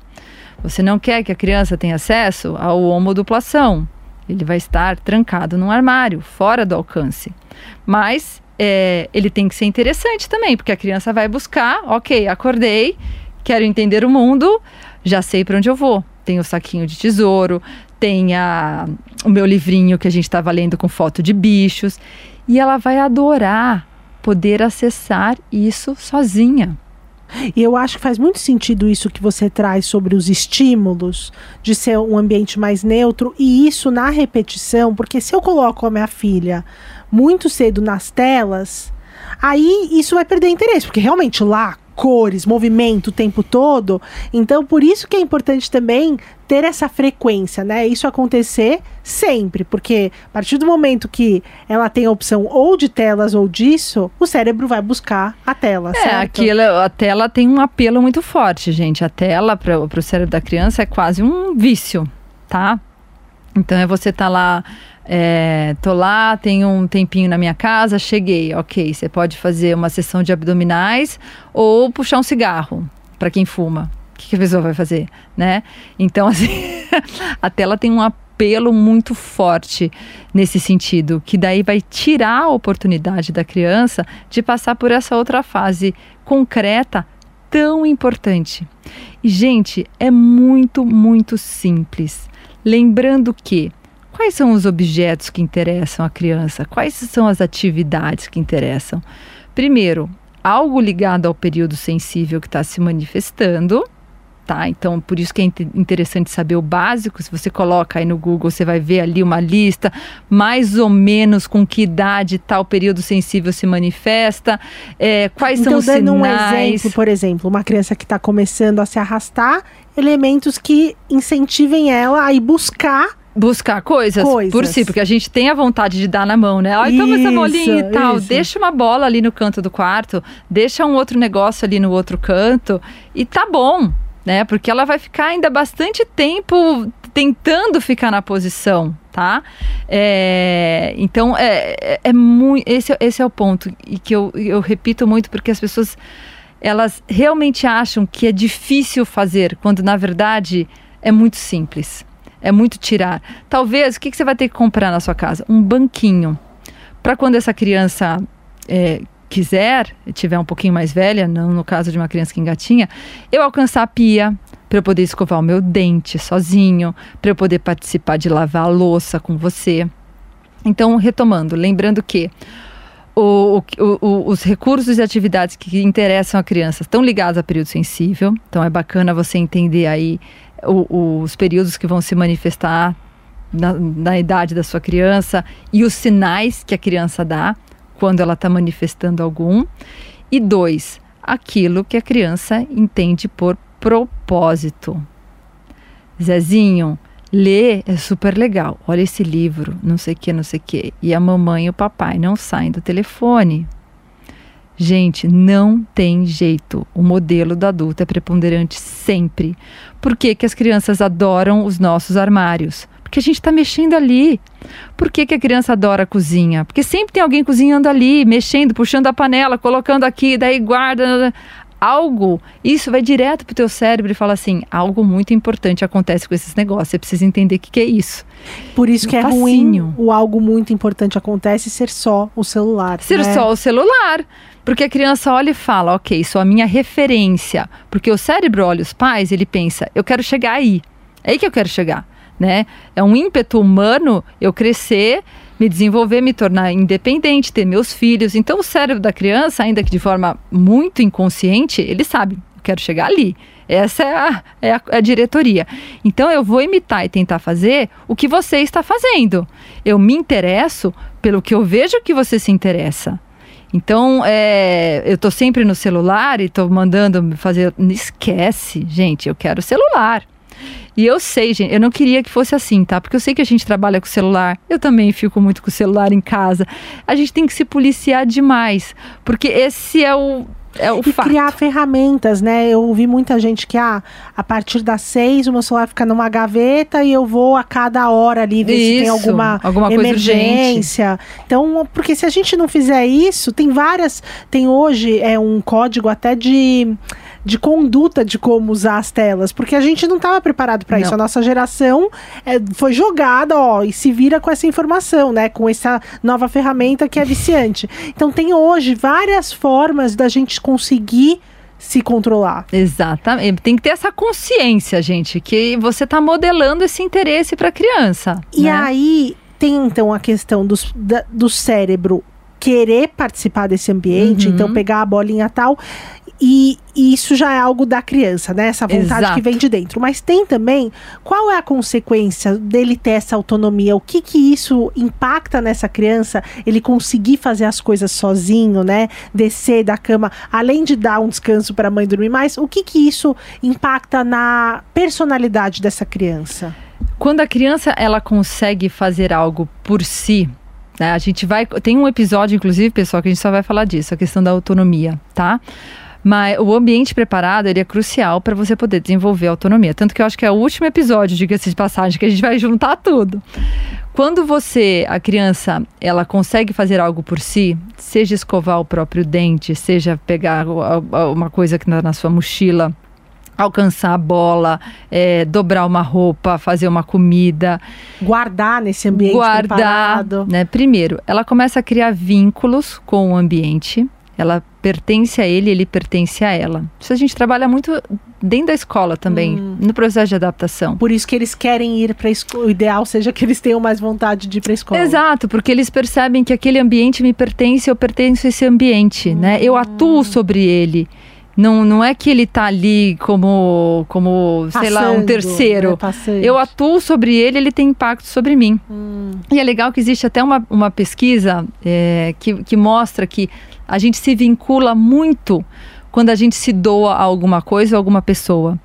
Você não quer que a criança tenha acesso ao homoduplação. Ele vai estar trancado num armário, fora do alcance. Mas é, ele tem que ser interessante também, porque a criança vai buscar, ok, acordei, quero entender o mundo, já sei para onde eu vou. Tem o saquinho de tesouro, tem a, o meu livrinho que a gente estava lendo com foto de bichos. E ela vai adorar poder acessar isso sozinha. E eu acho que faz muito sentido isso que você traz sobre os estímulos, de ser um ambiente mais neutro, e isso na repetição, porque se eu coloco a minha filha muito cedo nas telas, aí isso vai perder interesse, porque realmente lá cores, movimento o tempo todo. Então, por isso que é importante também ter essa frequência, né? Isso acontecer sempre, porque a partir do momento que ela tem a opção ou de telas ou disso, o cérebro vai buscar a tela, é, certo? Aquilo, a tela tem um apelo muito forte, gente. A tela para o cérebro da criança é quase um vício, tá? Então é você tá lá, é, tô lá, tenho um tempinho na minha casa, cheguei, ok. Você pode fazer uma sessão de abdominais ou puxar um cigarro para quem fuma. O que, que a pessoa vai fazer, né? Então *laughs* assim, a tela tem um apelo muito forte nesse sentido, que daí vai tirar a oportunidade da criança de passar por essa outra fase concreta tão importante. E gente, é muito, muito simples. Lembrando que quais são os objetos que interessam a criança? Quais são as atividades que interessam? Primeiro, algo ligado ao período sensível que está se manifestando. Tá, então por isso que é interessante saber o básico. Se você coloca aí no Google, você vai ver ali uma lista, mais ou menos com que idade tal período sensível se manifesta, é, quais então, são os dando sinais. um exemplo, por exemplo, uma criança que está começando a se arrastar, elementos que incentivem ela a ir buscar Buscar coisas, Coisas. por si, porque a gente tem a vontade de dar na mão, né? Ai, toma essa bolinha e tal. isso. Deixa uma bola ali no canto do quarto, deixa um outro negócio ali no outro canto e tá bom, né? Porque ela vai ficar ainda bastante tempo tentando ficar na posição, tá? É, então, é, é, é muito. Esse, esse é o ponto e que eu, eu repito muito porque as pessoas elas realmente acham que é difícil fazer, quando na verdade é muito simples. É muito tirar. Talvez, o que, que você vai ter que comprar na sua casa? Um banquinho. Para quando essa criança é, quiser, tiver um pouquinho mais velha, não no caso de uma criança que engatinha, eu alcançar a pia, para eu poder escovar o meu dente sozinho, para eu poder participar de lavar a louça com você. Então, retomando, lembrando que o, o, o, os recursos e atividades que interessam a criança estão ligados a período sensível. Então é bacana você entender aí os períodos que vão se manifestar na, na idade da sua criança e os sinais que a criança dá quando ela está manifestando algum. E dois, aquilo que a criança entende por propósito. Zezinho, ler é super legal. Olha esse livro, não sei o que, não sei o que. E a mamãe e o papai não saem do telefone. Gente, não tem jeito. O modelo do adulto é preponderante sempre. Por que, que as crianças adoram os nossos armários? Porque a gente está mexendo ali. Por que, que a criança adora a cozinha? Porque sempre tem alguém cozinhando ali, mexendo, puxando a panela, colocando aqui, daí guarda algo, isso vai direto pro teu cérebro e fala assim, algo muito importante acontece com esses negócios, você precisa entender o que, que é isso. Por isso que é ruim o algo muito importante acontece ser só o celular. Ser né? só o celular. Porque a criança olha e fala, ok, sou a minha referência. Porque o cérebro olha os pais, ele pensa, eu quero chegar aí. É aí que eu quero chegar. Né? É um ímpeto humano eu crescer, me desenvolver, me tornar independente, ter meus filhos. Então o cérebro da criança, ainda que de forma muito inconsciente, ele sabe, eu quero chegar ali. Essa é a, é a, é a diretoria. Então eu vou imitar e tentar fazer o que você está fazendo. Eu me interesso pelo que eu vejo que você se interessa. Então, é, eu tô sempre no celular e tô mandando fazer. Esquece, gente, eu quero celular. E eu sei, gente, eu não queria que fosse assim, tá? Porque eu sei que a gente trabalha com celular. Eu também fico muito com o celular em casa. A gente tem que se policiar demais. Porque esse é o. É o E fato. criar ferramentas, né? Eu ouvi muita gente que, ah, a partir das seis, o meu celular fica numa gaveta e eu vou a cada hora ali ver se tem Isso, alguma, alguma emergência. Então, porque se a gente não fizer isso, tem várias. Tem hoje é um código até de. De conduta de como usar as telas, porque a gente não estava preparado para isso. A nossa geração é, foi jogada, ó, e se vira com essa informação, né? Com essa nova ferramenta que é viciante. Então tem hoje várias formas da gente conseguir se controlar. Exatamente. Tem que ter essa consciência, gente, que você está modelando esse interesse para a criança. E né? aí tem então a questão dos, da- do cérebro querer participar desse ambiente, Uhum. então pegar a bolinha tal. E, e isso já é algo da criança, né? Essa vontade Exato. que vem de dentro. Mas tem também qual é a consequência dele ter essa autonomia? O que que isso impacta nessa criança? Ele conseguir fazer as coisas sozinho, né? Descer da cama, além de dar um descanso para a mãe dormir mais, o que que isso impacta na personalidade dessa criança? Quando a criança ela consegue fazer algo por si, né, a gente vai. Tem um episódio, inclusive, pessoal, que a gente só vai falar disso, a questão da autonomia, tá? Mas o ambiente preparado ele é crucial para você poder desenvolver autonomia. Tanto que eu acho que é o último episódio, diga-se de passagem, que a gente vai juntar tudo. Quando você, a criança, ela consegue fazer algo por si, seja escovar o próprio dente, seja pegar uma coisa que está na sua mochila, alcançar a bola, é, dobrar uma roupa, fazer uma comida. Guardar nesse ambiente guardar, preparado. Né? Primeiro, ela começa a criar vínculos com o ambiente. Ela pertence a ele, ele pertence a ela. Isso a gente trabalha muito dentro da escola também, hum. no processo de adaptação. Por isso que eles querem ir para a escola. O ideal seja que eles tenham mais vontade de ir para a escola. Exato, porque eles percebem que aquele ambiente me pertence, eu pertenço a esse ambiente, hum. né? Eu atuo sobre ele. Não, não é que ele está ali como, como sei lá, um terceiro. Né, eu atuo sobre ele, ele tem impacto sobre mim. Hum. E é legal que existe até uma, uma pesquisa é, que, que mostra que a gente se vincula muito quando a gente se doa a alguma coisa ou alguma pessoa.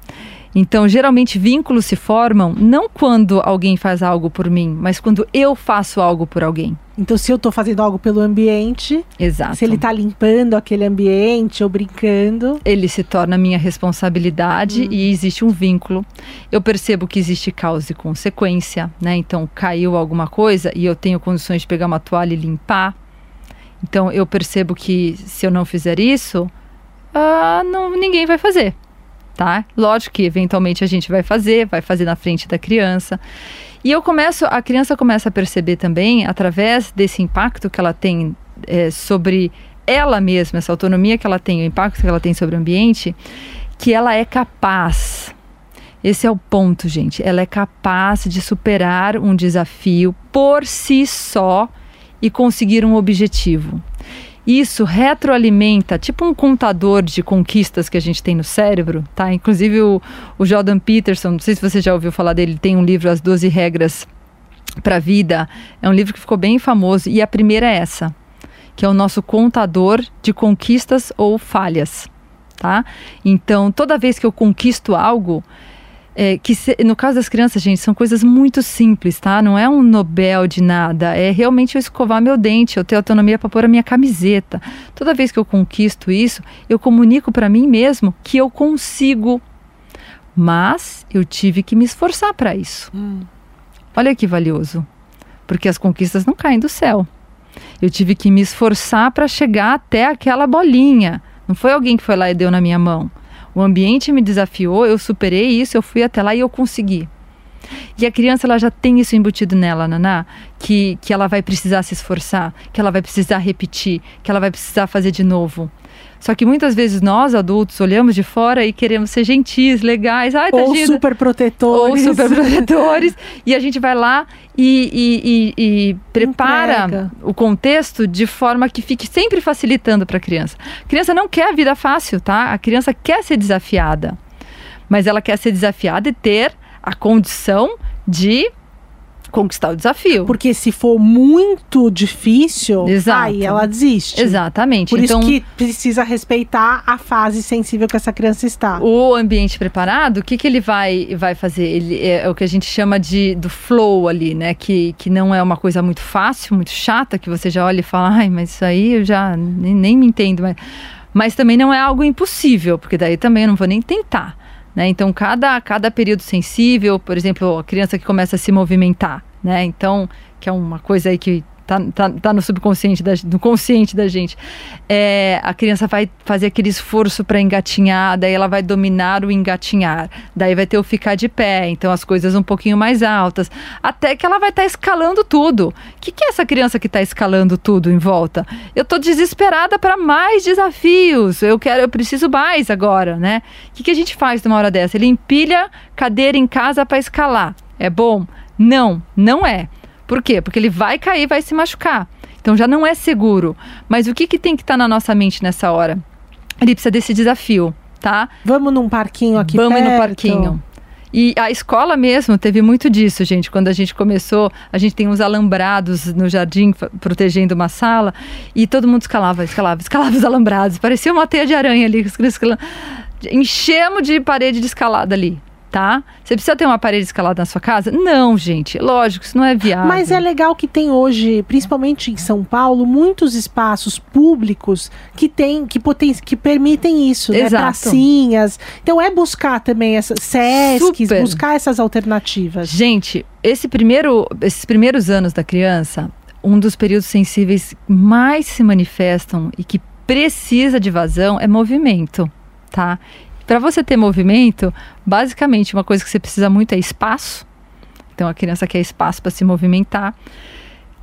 Então, geralmente, vínculos se formam não quando alguém faz algo por mim, mas quando eu faço algo por alguém. Então, se eu estou fazendo algo pelo ambiente, Exato. se ele está limpando aquele ambiente ou brincando, ele se torna minha responsabilidade hum. e existe um vínculo. Eu percebo que existe causa e consequência, né? Então, caiu alguma coisa e eu tenho condições de pegar uma toalha e limpar. Então, eu percebo que se eu não fizer isso, ah, não, ninguém vai fazer tá? Lógico que eventualmente a gente vai fazer, vai fazer na frente da criança. E eu começo, a criança começa a perceber também, através desse impacto que ela tem é, sobre ela mesma, essa autonomia que ela tem, o impacto que ela tem sobre o ambiente, que ela é capaz. Esse é o ponto, gente. Ela é capaz de superar um desafio por si só e conseguir um objetivo. Isso retroalimenta, tipo um contador de conquistas que a gente tem no cérebro, tá? Inclusive o, o Jordan Peterson, não sei se você já ouviu falar dele, tem um livro As 12 Regras para a Vida. É um livro que ficou bem famoso e a primeira é essa, que é o nosso contador de conquistas ou falhas, tá? Então, toda vez que eu conquisto algo, é, que se, no caso das crianças, gente, são coisas muito simples, tá? Não é um Nobel de nada. É realmente eu escovar meu dente, eu ter autonomia para pôr a minha camiseta. Toda vez que eu conquisto isso, eu comunico para mim mesmo que eu consigo. Mas eu tive que me esforçar para isso. Hum. Olha que valioso. Porque as conquistas não caem do céu. Eu tive que me esforçar para chegar até aquela bolinha. Não foi alguém que foi lá e deu na minha mão. O ambiente me desafiou, eu superei isso, eu fui até lá e eu consegui. E a criança ela já tem isso embutido nela, Naná, que, que ela vai precisar se esforçar, que ela vai precisar repetir, que ela vai precisar fazer de novo. Só que muitas vezes nós, adultos, olhamos de fora e queremos ser gentis, legais. Ai, ou super protetores. Ou super protetores. *laughs* e a gente vai lá e, e, e, e prepara Entrega. o contexto de forma que fique sempre facilitando para a criança. A criança não quer a vida fácil, tá? A criança quer ser desafiada. Mas ela quer ser desafiada e ter a condição de conquistar o desafio. Porque se for muito difícil, Exato. aí ela desiste. Exatamente. Por então, isso que precisa respeitar a fase sensível que essa criança está. O ambiente preparado, o que, que ele vai, vai fazer? Ele é, é o que a gente chama de do flow ali, né? Que, que não é uma coisa muito fácil, muito chata, que você já olha e fala, ai, mas isso aí eu já nem, nem me entendo. Mas, mas também não é algo impossível, porque daí também eu não vou nem tentar. Né? Então, cada, cada período sensível, por exemplo, a criança que começa a se movimentar, né? Então, que é uma coisa aí que tá, tá, tá no subconsciente, da, no consciente da gente. É, a criança vai fazer aquele esforço para engatinhar, daí ela vai dominar o engatinhar, daí vai ter o ficar de pé, então as coisas um pouquinho mais altas, até que ela vai estar tá escalando tudo. O que, que é essa criança que está escalando tudo em volta? Eu estou desesperada para mais desafios, eu quero, eu preciso mais agora, né? O que, que a gente faz numa hora dessa? Ele empilha cadeira em casa para escalar. É bom? Não, não é. Por quê? Porque ele vai cair, vai se machucar. Então já não é seguro. Mas o que, que tem que estar tá na nossa mente nessa hora? Ele precisa desse desafio, tá? Vamos num parquinho aqui Vamos perto. no parquinho. E a escola mesmo teve muito disso, gente. Quando a gente começou, a gente tem uns alambrados no jardim protegendo uma sala e todo mundo escalava, escalava, escalava os alambrados. Parecia uma teia de aranha ali. Enchemos de parede de escalada ali. Tá? Você precisa ter uma parede escalada na sua casa? Não, gente. Lógico, isso não é viável. Mas é legal que tem hoje, principalmente em São Paulo, muitos espaços públicos que tem, que, poten que permitem isso, né? Exato. Pracinhas. Então é buscar também essas SESCs, Super. buscar essas alternativas. Gente, esse primeiro, esses primeiros anos da criança, um dos períodos sensíveis mais se manifestam e que precisa de vazão é movimento, tá? Para você ter movimento, basicamente uma coisa que você precisa muito é espaço. Então a criança quer espaço para se movimentar.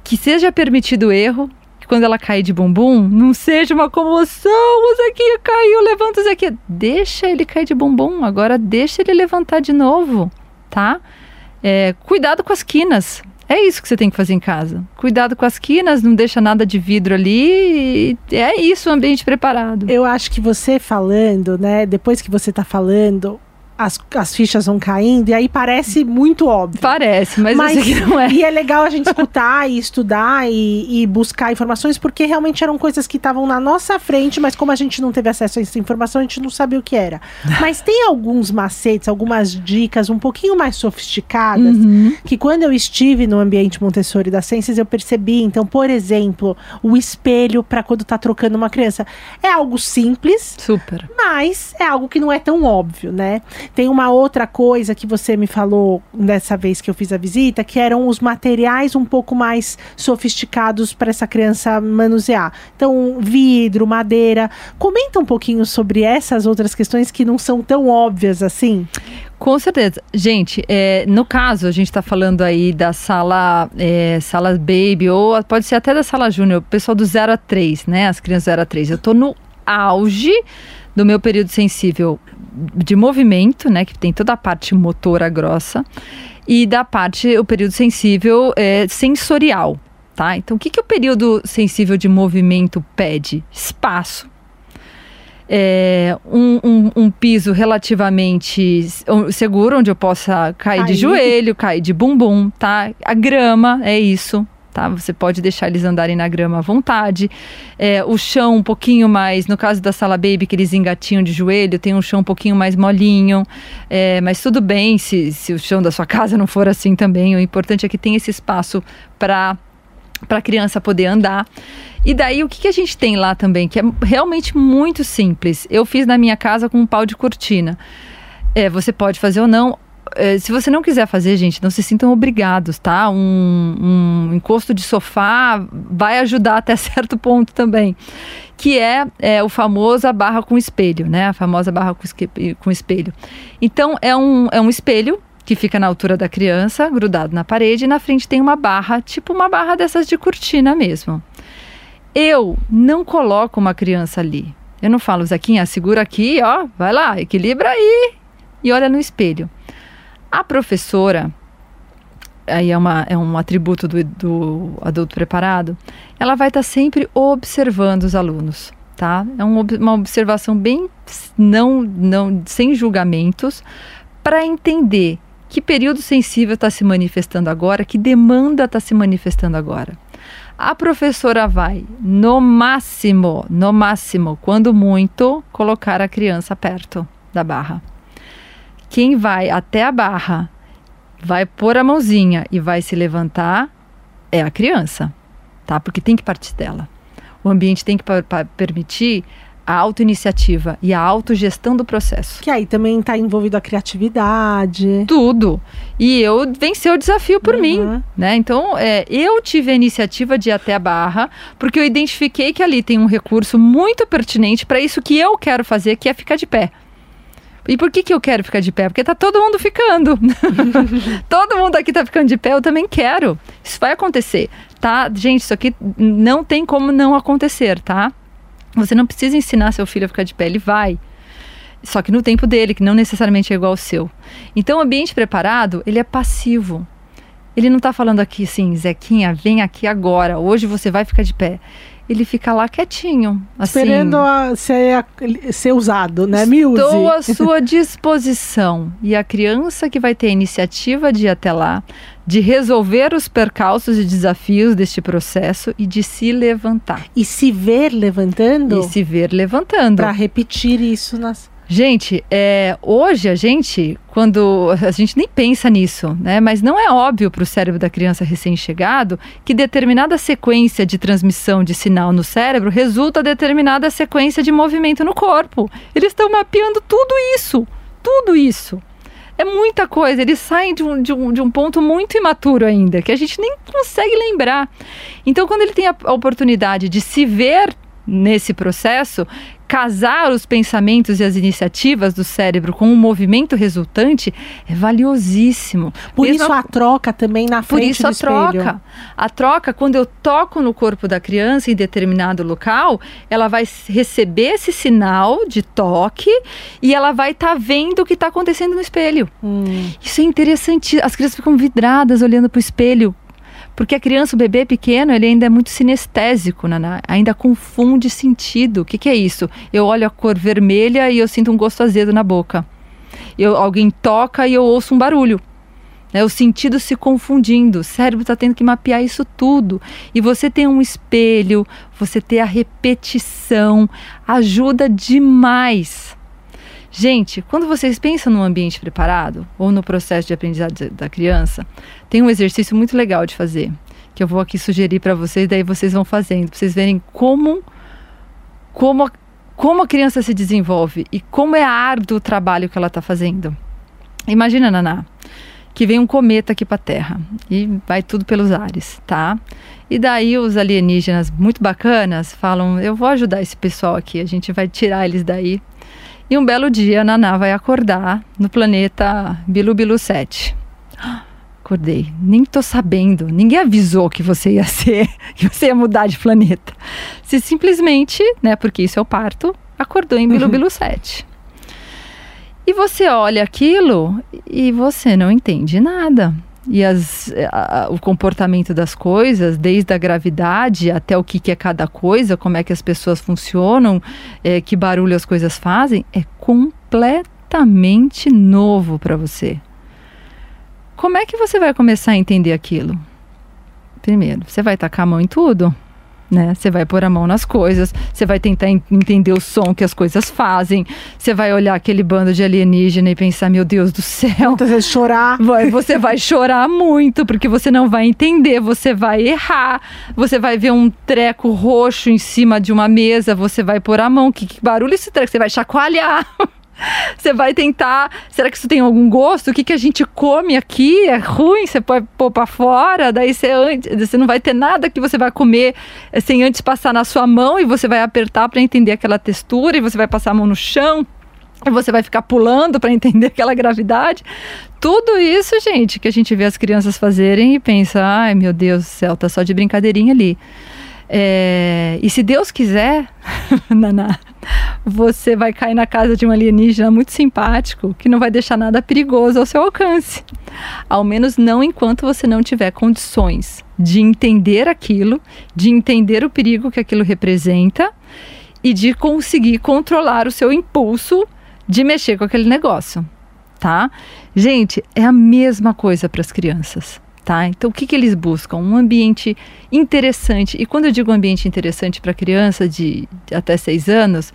Que seja permitido o erro, que quando ela cair de bumbum, não seja uma comoção, o Zequinha caiu, levanta o Zequinha. Deixa ele cair de bumbum, agora deixa ele levantar de novo, tá? É, cuidado com as quinas. É isso que você tem que fazer em casa. Cuidado com as quinas, não deixa nada de vidro ali. É isso, ambiente preparado. Eu acho que você falando, né? Depois que você tá falando, as, as fichas vão caindo e aí parece muito óbvio. Parece, mas, sei que não é. E é legal a gente escutar e estudar e, e buscar informações, porque realmente eram coisas que estavam na nossa frente, mas como a gente não teve acesso a essa informação, a gente não sabia o que era. *laughs* Mas tem alguns macetes, algumas dicas um pouquinho mais sofisticadas, Uhum. que quando eu estive no ambiente Montessori da Ciências, eu percebi. Então, por exemplo, o espelho para quando tá trocando uma criança. É algo simples, Super. mas é algo que não é tão óbvio, né? Tem uma outra coisa que você me falou dessa vez que eu fiz a visita, que eram os materiais um pouco mais sofisticados para essa criança manusear. Então, vidro, madeira. Comenta um pouquinho sobre essas outras questões que não são tão óbvias assim. Com certeza. Gente, é, no caso, a gente está falando aí da sala, é, sala baby, ou pode ser até da sala júnior, o pessoal do 0 a 3, né? As crianças 0 a 3. Eu tô no auge do meu período sensível de movimento, né? Que tem toda a parte motora grossa, e da parte, o período sensível é, sensorial, tá? Então, o que, que o período sensível de movimento pede? Espaço é, um, um- um piso relativamente seguro, onde eu possa cair de Cair. joelho, cair de bumbum, tá? A grama é isso. Tá? Você pode deixar eles andarem na grama à vontade. É, o chão um pouquinho mais, no caso da sala baby, que eles engatinham de joelho, tem um chão um pouquinho mais molinho. É, mas tudo bem se, se o chão da sua casa não for assim também. O importante é que tenha esse espaço para para a criança poder andar. E daí o que, que a gente tem lá também, que é realmente muito simples. Eu fiz na minha casa com um pau de cortina. É, você pode fazer ou não. É, se você não quiser fazer, gente, não se sintam obrigados, tá? Um, um encosto de sofá vai ajudar até *laughs* certo ponto também. Que é, é o famoso a barra com espelho, né? A famosa barra com, com espelho. Então, é um, é um espelho que fica na altura da criança, grudado na parede, e na frente tem uma barra, tipo uma barra dessas de cortina mesmo. Eu não coloco uma criança ali. Eu não falo, Zequinha, segura aqui, ó, vai lá, equilibra aí e olha no espelho. A professora, aí é, uma, é um atributo do, do adulto preparado, ela vai estar sempre observando os alunos, tá? É um uma observação bem não, não sem julgamentos para entender que período sensível está se manifestando agora, que demanda está se manifestando agora. A professora vai, no máximo, no máximo, quando muito, colocar a criança perto da barra. Quem vai até a barra, vai pôr a mãozinha e vai se levantar, é a criança, tá? Porque tem que partir dela. O ambiente tem que permitir a autoiniciativa e a autogestão do processo. Que aí também tá envolvido a criatividade. Tudo. E eu venci o desafio por Uhum. mim, né? Então, é, eu tive a iniciativa de ir até a Barra, porque eu identifiquei que ali tem um recurso muito pertinente para isso que eu quero fazer, que é ficar de pé. E por que, que eu quero ficar de pé? Porque tá todo mundo ficando. *laughs* todo mundo aqui tá ficando de pé, eu também quero. Isso vai acontecer, tá? Gente, isso aqui não tem como não acontecer, tá? Você não precisa ensinar seu filho a ficar de pé, ele vai. Só que no tempo dele, que não necessariamente é igual ao seu. Então, o ambiente preparado, ele é passivo. Ele não está falando aqui assim, Zequinha, vem aqui agora, hoje você vai ficar de pé. Ele fica lá quietinho, assim. Esperando a- ser, a- ser usado, né? Muse. Estou à *laughs* sua disposição. E a criança que vai ter a iniciativa de ir até lá, de resolver os percalços e desafios deste processo e de se levantar. E se ver levantando E se ver levantando. para repetir isso nas. Gente, é, hoje a gente, quando a gente nem pensa nisso, né? Mas não é óbvio para o cérebro da criança recém-chegado que determinada sequência de transmissão de sinal no cérebro resulta determinada sequência de movimento no corpo. Eles estão mapeando tudo isso, tudo isso. É muita coisa, eles saem de um, de, um, de um ponto muito imaturo ainda, que a gente nem consegue lembrar. Então, quando ele tem a, a oportunidade de se ver nesse processo, casar os pensamentos e as iniciativas do cérebro com o movimento resultante é valiosíssimo. Por Mesmo isso a troca também na frente Por isso do a espelho. troca. A troca, quando eu toco no corpo da criança em determinado local, ela vai receber esse sinal de toque e ela vai estar tá vendo o que está acontecendo no espelho. Hum. Isso é interessante. As crianças ficam vidradas olhando para o espelho porque a criança, o bebê pequeno, ele ainda é muito sinestésico, Naná. ainda confunde sentido. O que, que é isso? Eu olho a cor vermelha e eu sinto um gosto azedo na boca. Eu, alguém toca e eu ouço um barulho. Né? Os sentidos se confundindo. O cérebro está tendo que mapear isso tudo. E você tem um espelho, você ter a repetição, ajuda demais. Gente, quando vocês pensam num ambiente preparado ou no processo de aprendizado da criança, tem um exercício muito legal de fazer, que eu vou aqui sugerir para vocês, daí vocês vão fazendo, para vocês verem como como como a criança se desenvolve e como é árduo o trabalho que ela está fazendo. Imagina, Naná, que vem um cometa aqui para a Terra e vai tudo pelos ares, tá? E daí os alienígenas muito bacanas falam: "Eu vou ajudar esse pessoal aqui, a gente vai tirar eles daí e um belo dia, a Naná vai acordar no planeta Bilu Bilu 7. Acordei, nem tô sabendo, ninguém avisou que você ia ser, *laughs* que você ia mudar de planeta. Você simplesmente, né, porque isso é o parto, acordou em Bilu Bilu 7. E você olha aquilo e você não entende nada e as, a, o comportamento das coisas, desde a gravidade até o que, que é cada coisa, como é que as pessoas funcionam, é, que barulho as coisas fazem, é completamente novo para você. Como é que você vai começar a entender aquilo? Primeiro, você vai tacar a mão em tudo? Né? Você vai pôr a mão nas coisas, você vai tentar entender o som que as coisas fazem, você vai olhar aquele bando de alienígena e pensar, meu Deus do céu. Muitas vezes chorar. *laughs* Vai, você vai chorar muito, porque você não vai entender, você vai errar, você vai ver um treco roxo em cima de uma mesa, você vai pôr a mão, que, que barulho esse treco? Você vai chacoalhar. *laughs* *laughs* Você vai tentar. Será que isso tem algum gosto? O que, que a gente come aqui? É ruim? Você pode pôr para fora? Daí você, você não vai ter nada que você vai comer eh, sem antes passar na sua mão e você vai apertar para entender aquela textura e você vai passar a mão no chão e você vai ficar pulando para entender *laughs* aquela gravidade. Tudo isso, gente, que a gente vê as crianças fazerem e pensa: ai meu Deus do céu, tá só de brincadeirinha ali. É, e se Deus quiser, *laughs* Naná, você vai cair na casa de um alienígena muito simpático que não vai deixar nada perigoso ao seu alcance. Ao menos não enquanto você não tiver condições de entender aquilo, de entender o perigo que aquilo representa e de conseguir controlar o seu impulso de mexer com aquele negócio, tá? Gente, é a mesma coisa para as crianças. Tá? Então, o que, que eles buscam? Um ambiente interessante. E quando eu digo ambiente interessante para criança de, de até seis anos,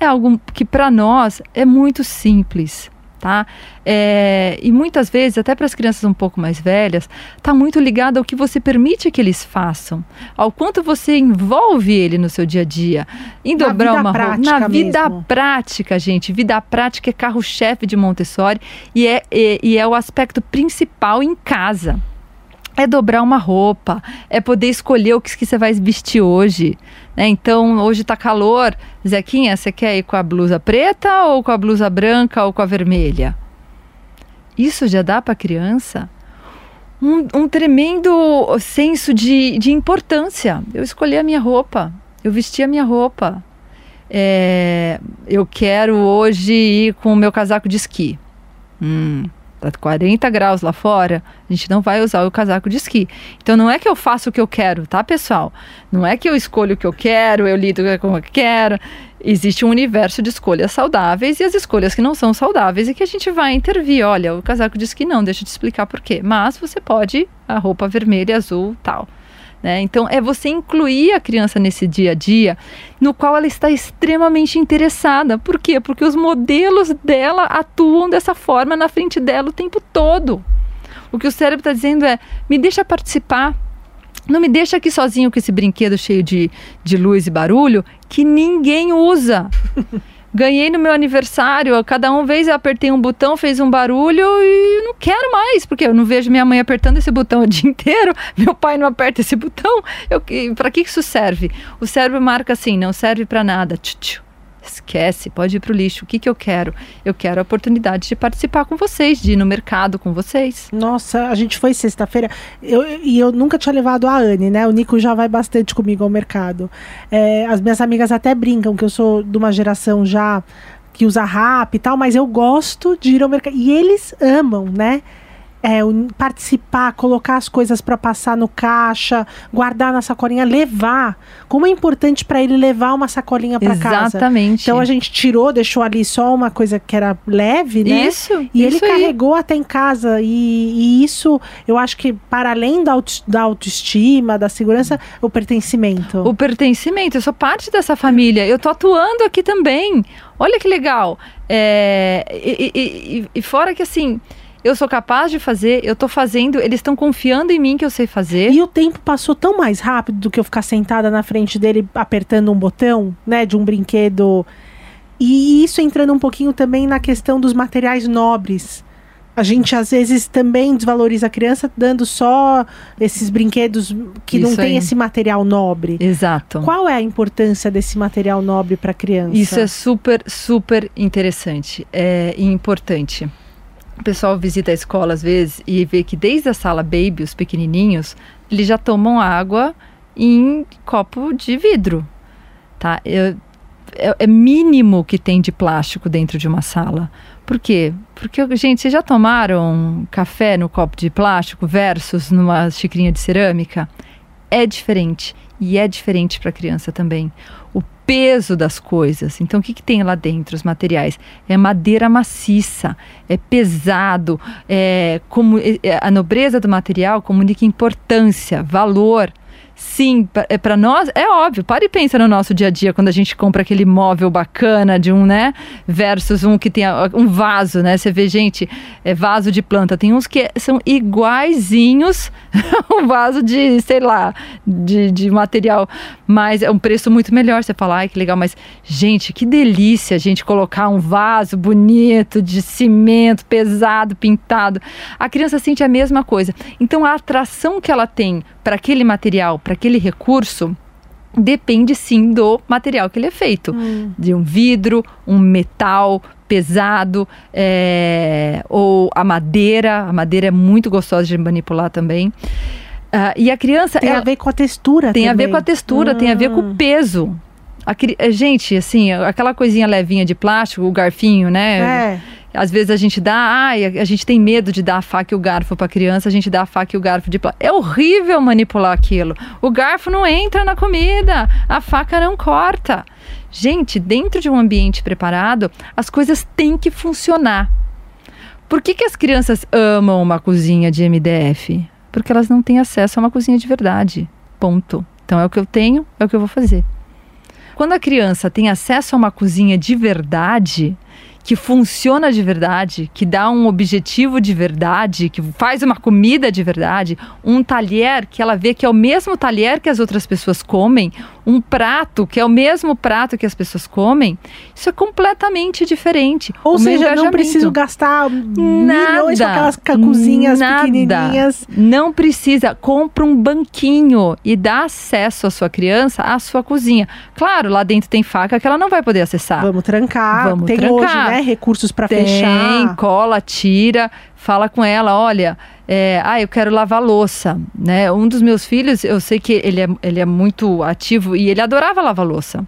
é algo que para nós é muito simples. Tá? É, e muitas vezes, até para as crianças um pouco mais velhas, está muito ligado ao que você permite que eles façam, ao quanto você envolve ele no seu dia a dia, em Na dobrar vida uma prática na vida mesmo. prática, gente. Vida prática é carro-chefe de Montessori e é, e- e é o aspecto principal em casa. É dobrar uma roupa, é poder escolher o que, você vai vestir hoje. né? Então, hoje tá calor. Zequinha, você quer ir com a blusa preta ou com a blusa branca ou com a vermelha? Isso já dá para criança um, um tremendo senso de, de importância. Eu escolhi a minha roupa, eu vesti a minha roupa. É, eu quero hoje ir com o meu casaco de esqui. Hum, tá 40 graus lá fora, a gente não vai usar o casaco de esqui. Então não é que eu faço o que eu quero, tá, pessoal? Não é que eu escolho o que eu quero, eu lido com o que eu quero. Existe um universo de escolhas saudáveis e as escolhas que não são saudáveis e que a gente vai intervir. Olha, o casaco de esqui não, deixa eu te explicar por quê. Mas você pode a roupa vermelha, azul, tal. Né? Então, é você incluir a criança nesse dia a dia, no qual ela está extremamente interessada. Por quê? Porque os modelos dela atuam dessa forma na frente dela o tempo todo. O que o cérebro está dizendo é: me deixa participar. Não me deixa aqui sozinho com esse brinquedo cheio de, de luz e barulho que ninguém usa. *laughs* Ganhei no meu aniversário, cada um vez eu apertei um botão, fez um barulho e não quero mais, porque eu não vejo minha mãe apertando esse botão *laughs* o dia inteiro, meu pai não aperta esse botão. Para que isso serve? O cérebro marca assim, não serve para nada. Tchu, tchu. Esquece, pode ir para o lixo. O que, que eu quero? Eu quero a oportunidade de participar com vocês, de ir no mercado com vocês. Nossa, a gente foi sexta-feira eu, e eu nunca tinha levado a Anne, né? O Nico já vai bastante comigo ao mercado. É, as minhas amigas até brincam que eu sou de uma geração já que usa rap e tal, mas eu gosto de ir ao mercado. E eles amam, né? É, participar, colocar as coisas para passar no caixa, guardar na sacolinha, levar. Como é importante para ele levar uma sacolinha para casa. Exatamente. Então a gente tirou, deixou ali só uma coisa que era leve, né? Isso. E isso ele aí. carregou até em casa. E, e, isso, eu acho que para além da, auto, da autoestima, da segurança, o pertencimento. O pertencimento. Eu sou parte dessa família. Eu tô atuando aqui também. Olha que legal. É, e, e, e fora que assim eu sou capaz de fazer, eu tô fazendo, eles estão confiando em mim que eu sei fazer. E o tempo passou tão mais rápido do que eu ficar sentada na frente dele apertando um botão, né, de um brinquedo. E isso entrando um pouquinho também na questão dos materiais nobres. A gente às vezes também desvaloriza a criança dando só esses brinquedos que Isso não tem aí. esse material nobre. Exato. Qual é a importância desse material nobre para a criança? Isso é super, super interessante é, e importante. O pessoal visita a escola às vezes e vê que desde a sala baby, os pequenininhos, eles já tomam água em copo de vidro, tá? Eu, é, é mínimo que tem de plástico dentro de uma sala. Por quê? Porque, gente, vocês já tomaram café no copo de plástico versus numa xicrinha de cerâmica? É diferente. E é diferente para a criança também. Peso das coisas. Então, o que, que tem lá dentro, os materiais? É madeira maciça, é pesado, é, como, é, a nobreza do material comunica importância, valor. Sim, é para nós é óbvio. Para e pensa no nosso dia a dia quando a gente compra aquele móvel bacana de um, né, versus um que tem um vaso, né? Você vê gente, é vaso de planta. Tem uns que são iguaizinhos *laughs* um vaso de, sei lá, de, de material, mas é um preço muito melhor. Você fala, ai que legal, mas gente, que delícia a gente colocar um vaso bonito de cimento, pesado, pintado. A criança sente a mesma coisa. Então a atração que ela tem para aquele material, para aquele recurso, depende sim do material que ele é feito. De um vidro, um metal pesado, é, ou a madeira. A madeira é muito gostosa de manipular também. Ah, e a criança. Tem a ela- ver com a textura tem a ver também. com a textura, tem a ver com o peso. A eh, gente, assim, aquela coisinha levinha de plástico, o garfinho, né? É. Às vezes a gente dá, ai, a gente tem medo de dar a faca e o garfo para criança, a gente dá a faca e o garfo de plástico. É horrível manipular aquilo. O garfo não entra na comida, a faca não corta. Gente, dentro de um ambiente preparado, as coisas têm que funcionar. Por que, que as crianças amam uma cozinha de MDF? Porque elas não têm acesso a uma cozinha de verdade. Ponto. Então é o que eu tenho, é o que eu vou fazer. Quando a criança tem acesso a uma cozinha de verdade, que funciona de verdade, que dá um objetivo de verdade, que faz uma comida de verdade, um talher que ela vê que é o mesmo talher que as outras pessoas comem, um prato que é o mesmo prato que as pessoas comem, isso é completamente diferente. Ou O seja, não preciso gastar milhões com aquelas Nada, cozinhas nada. pequenininhas. Não precisa. Compra um banquinho e dá acesso à sua criança à sua cozinha. Claro, lá dentro tem faca que ela não vai poder acessar. Vamos trancar. Vamos Tem trancar. hoje, né, recursos para Tem, fechar. cola, tira, fala com ela, olha, é, ah, eu quero lavar louça, né? Um dos meus filhos, eu sei que ele é, ele é muito ativo e ele adorava lavar louça.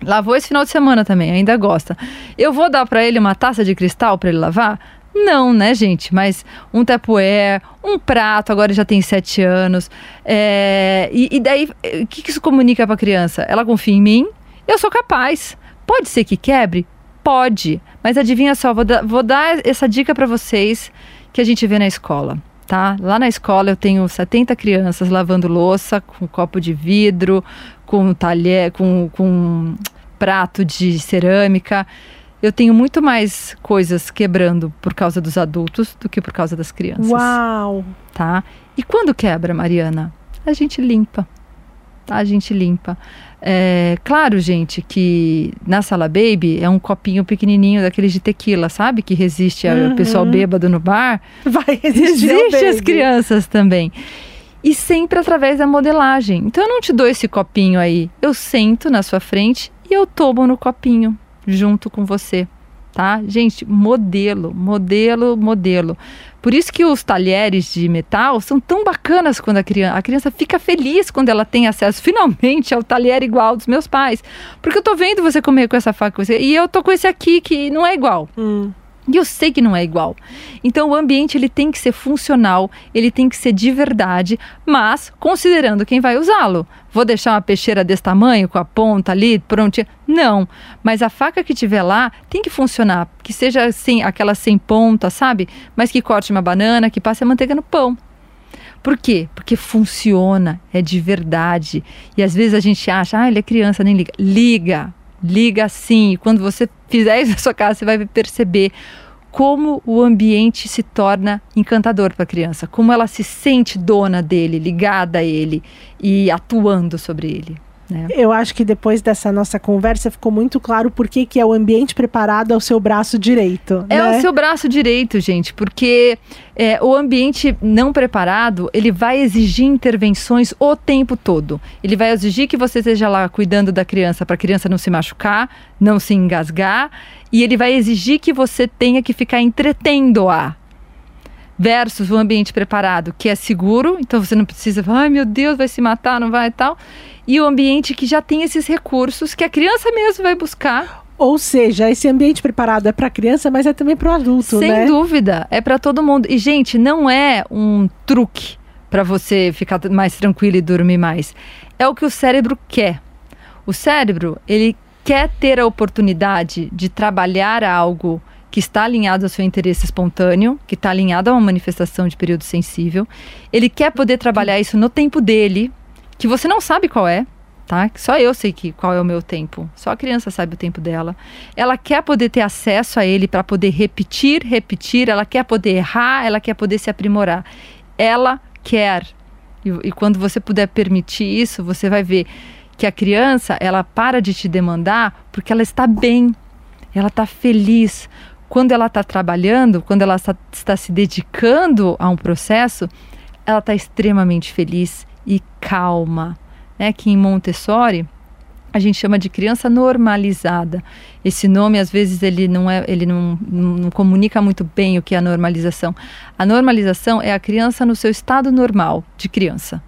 Lavou esse final de semana também, ainda gosta. Eu vou dar para ele uma taça de cristal para ele lavar? Não, né, gente? Mas um tapué, um prato, agora já tem sete anos. É, e, e daí, o que, que isso comunica para a criança? Ela confia em mim, eu sou capaz. Pode ser que quebre? Pode. Mas adivinha só, vou, dar- vou dar essa dica para vocês que a gente vê na escola. tá? Lá na escola eu tenho 70 crianças lavando louça com copo de vidro, com talher, com, com prato de cerâmica. Eu tenho muito mais coisas quebrando por causa dos adultos do que por causa das crianças, Uau! tá? E quando quebra, Mariana? A gente limpa, tá? A gente limpa. É, claro, gente, que na sala baby é um copinho pequenininho daqueles de tequila, sabe? Que resiste ao Uhum. pessoal bêbado no bar. Vai *laughs* Existe as baby. crianças também. E sempre através da modelagem. Então eu não te dou esse copinho aí. Eu sento na sua frente e eu tomo no copinho junto com você. Tá? Gente, modelo, modelo, modelo. Por isso que os talheres de metal são tão bacanas quando a criança, a criança fica feliz quando ela tem acesso finalmente ao talher igual dos meus pais. Porque eu tô vendo você comer com essa faca e eu tô com esse aqui que não é igual. Hum. E eu sei que não é igual. Então o ambiente ele tem que ser funcional, ele tem que ser de verdade, mas considerando quem vai usá-lo. Vou deixar uma peixeira desse tamanho com a ponta ali prontinha? Não. Mas a faca que tiver lá tem que funcionar, que seja assim, aquela sem ponta, sabe? Mas que corte uma banana, que passe a manteiga no pão. Por quê? Porque funciona, é de verdade. E às vezes a gente acha, ah, ele é criança, nem liga. Liga, liga sim. E quando você fizer isso na sua casa, você vai perceber como o ambiente se torna encantador para a criança, como ela se sente dona dele, ligada a ele e atuando sobre ele. Né? Eu acho que depois dessa nossa conversa ficou muito claro por que, que é o ambiente preparado ao seu braço direito. É né? o seu braço direito, gente, porque é, o ambiente não preparado, ele vai exigir intervenções o tempo todo. Ele vai exigir que você esteja lá cuidando da criança para a criança não se machucar, não se engasgar, e ele vai exigir que você tenha que ficar entretendo-a. Versus o ambiente preparado, que é seguro, então você não precisa, ai meu Deus, vai se matar, não vai e tal. E o ambiente que já tem esses recursos que a criança mesmo vai buscar Ou seja, esse ambiente preparado é para criança, mas é também para o adulto, Sem né? dúvida, é para todo mundo. E gente, não é um truque para você ficar mais tranquilo e dormir mais. É o que o cérebro quer. O cérebro, ele quer ter a oportunidade de trabalhar algo que está alinhado ao seu interesse espontâneo, que está alinhado a uma manifestação de período sensível. Ele quer poder trabalhar isso no tempo dele, que você não sabe qual é, tá? Só eu sei que qual é o meu tempo. Só a criança sabe o tempo dela. Ela quer poder ter acesso a ele para poder repetir, repetir. Ela quer poder errar, ela quer poder se aprimorar. Ela quer. E, e quando você puder permitir isso, você vai ver que a criança ela para de te demandar porque ela está bem, ela está feliz. Quando ela está trabalhando, quando ela está, está se dedicando a um processo, ela está extremamente feliz e calma, né? Que em Montessori a gente chama de criança normalizada. Esse nome às vezes ele não é, ele não, não, comunica muito bem o que é a normalização. A normalização é a criança no seu estado normal de criança.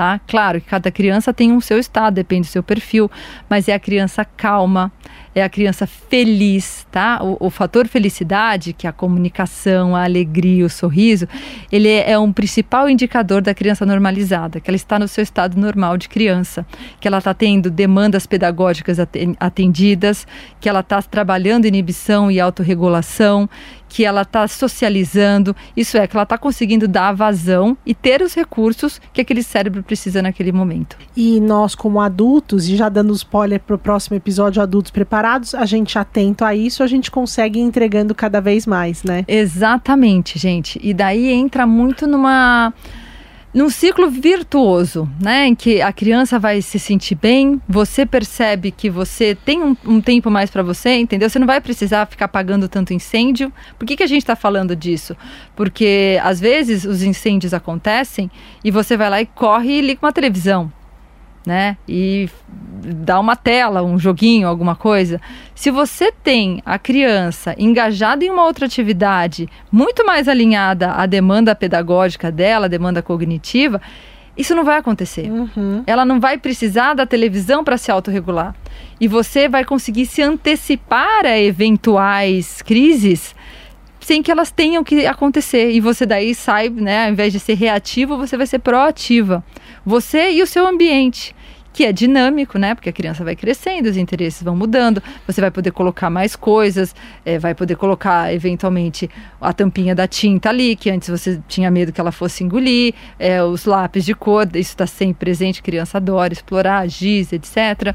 Tá? Claro que cada criança tem um seu estado, depende do seu perfil, mas é a criança calma, é a criança feliz, tá? O, o fator felicidade, que é a comunicação, a alegria, o sorriso, ele é, é um principal indicador da criança normalizada, que ela está no seu estado normal de criança, que ela está tendo demandas pedagógicas aten- atendidas, que ela está trabalhando inibição e autorregulação, que ela está socializando, isso é, que ela está conseguindo dar vazão e ter os recursos que aquele cérebro precisa naquele momento. E nós, como adultos, e já dando spoiler pro próximo episódio, adultos preparados, a gente atento a isso, a gente consegue ir entregando cada vez mais, né? Exatamente, gente. E daí entra muito numa num ciclo virtuoso, né, em que a criança vai se sentir bem, você percebe que você tem um, um tempo mais para você, entendeu? Você não vai precisar ficar apagando tanto incêndio. Por que, que a gente está falando disso? Porque às vezes os incêndios acontecem e você vai lá e corre e liga uma televisão, né? E dá uma tela, um joguinho, alguma coisa. Se você tem a criança engajada em uma outra atividade muito mais alinhada à demanda pedagógica dela, à demanda cognitiva, isso não vai acontecer. Uhum. Ela não vai precisar da televisão para se autorregular. E você vai conseguir se antecipar a eventuais crises sem que elas tenham que acontecer. E você daí sai, né, ao invés de ser reativo, você vai ser proativa. Você e o seu ambiente. que é dinâmico, né? Porque a criança vai crescendo, os interesses vão mudando, você vai poder colocar mais coisas, é, vai poder colocar eventualmente a tampinha da tinta ali, que antes você tinha medo que ela fosse engolir, é, os lápis de cor, isso está sempre presente, criança adora explorar, giz, etc.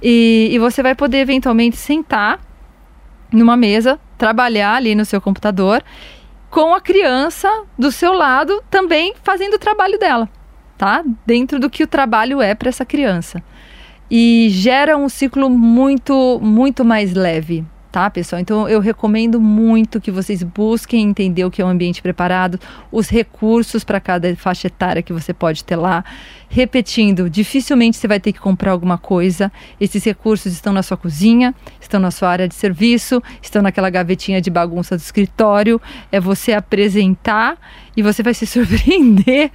E, e você vai poder eventualmente sentar numa mesa, trabalhar ali no seu computador, com a criança do seu lado também fazendo o trabalho dela tá? Dentro do que o trabalho é para essa criança. E gera um ciclo muito, muito mais leve, tá, pessoal? Então eu recomendo muito que vocês busquem entender o que é um ambiente preparado, os recursos para cada faixa etária que você pode ter lá. Repetindo, dificilmente você vai ter que comprar alguma coisa. Esses recursos estão na sua cozinha, estão na sua área de serviço, estão naquela gavetinha de bagunça do escritório. É você apresentar e você vai se *laughs* surpreender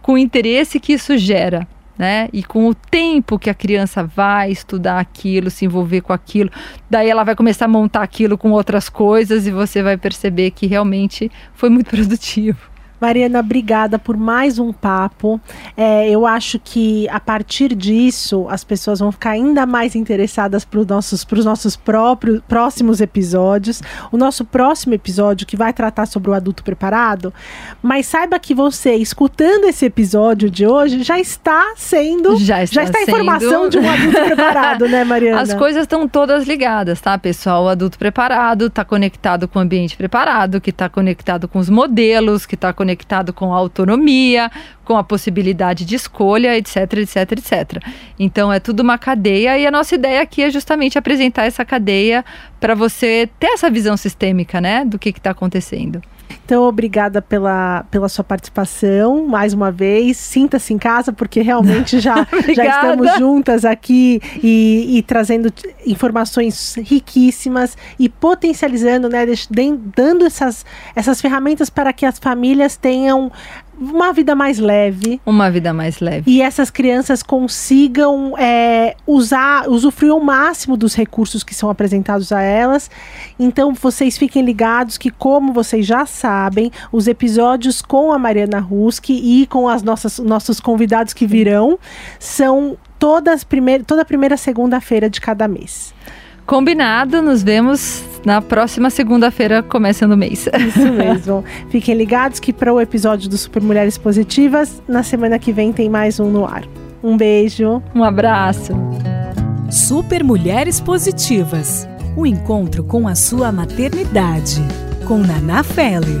com o interesse que isso gera né? E com o tempo que a criança vai estudar aquilo, se envolver com aquilo, daí ela vai começar a montar aquilo com outras coisas e você vai perceber que realmente foi muito *laughs* produtivo. Mariana, obrigada por mais um papo. É, eu acho que a partir disso as pessoas vão ficar ainda mais interessadas para os nossos, nossos próprios, próximos episódios. O nosso próximo episódio, que vai tratar sobre o adulto preparado. Mas saiba que você, escutando esse episódio de hoje, já está sendo. Já está, já está a informação de um adulto preparado, né, Mariana? As coisas estão todas ligadas, tá, pessoal? O adulto preparado está conectado com o ambiente preparado, que está conectado com os modelos, que está conectado conectado com a autonomia, com a possibilidade de escolha, etc, etc, etc. Então é tudo uma cadeia e a nossa ideia aqui é justamente apresentar essa cadeia para você ter essa visão sistêmica, né, do que está acontecendo. Então, obrigada pela, pela sua participação mais uma vez. Sinta-se em casa, porque realmente já, *laughs* já estamos juntas aqui e, e, trazendo informações riquíssimas e potencializando, né, dando essas, essas ferramentas para que as famílias tenham uma vida mais leve. Uma vida mais leve. E essas crianças consigam é, usar, usufruir o máximo dos recursos que são apresentados a elas. Então, vocês fiquem ligados que, como vocês já sabem, os episódios com a Mariana Ruski e com as nossas nossos convidados que virão são todas primeir, toda primeira segunda-feira de cada mês. Combinado, nos vemos na próxima segunda-feira, começando o mês. Isso *laughs* mesmo. Fiquem ligados que para o episódio do Super Mulheres Positivas, na semana que vem tem mais um no ar. Um beijo. Um abraço. Super Mulheres Positivas. O encontro com a sua maternidade. Com Naná Feller.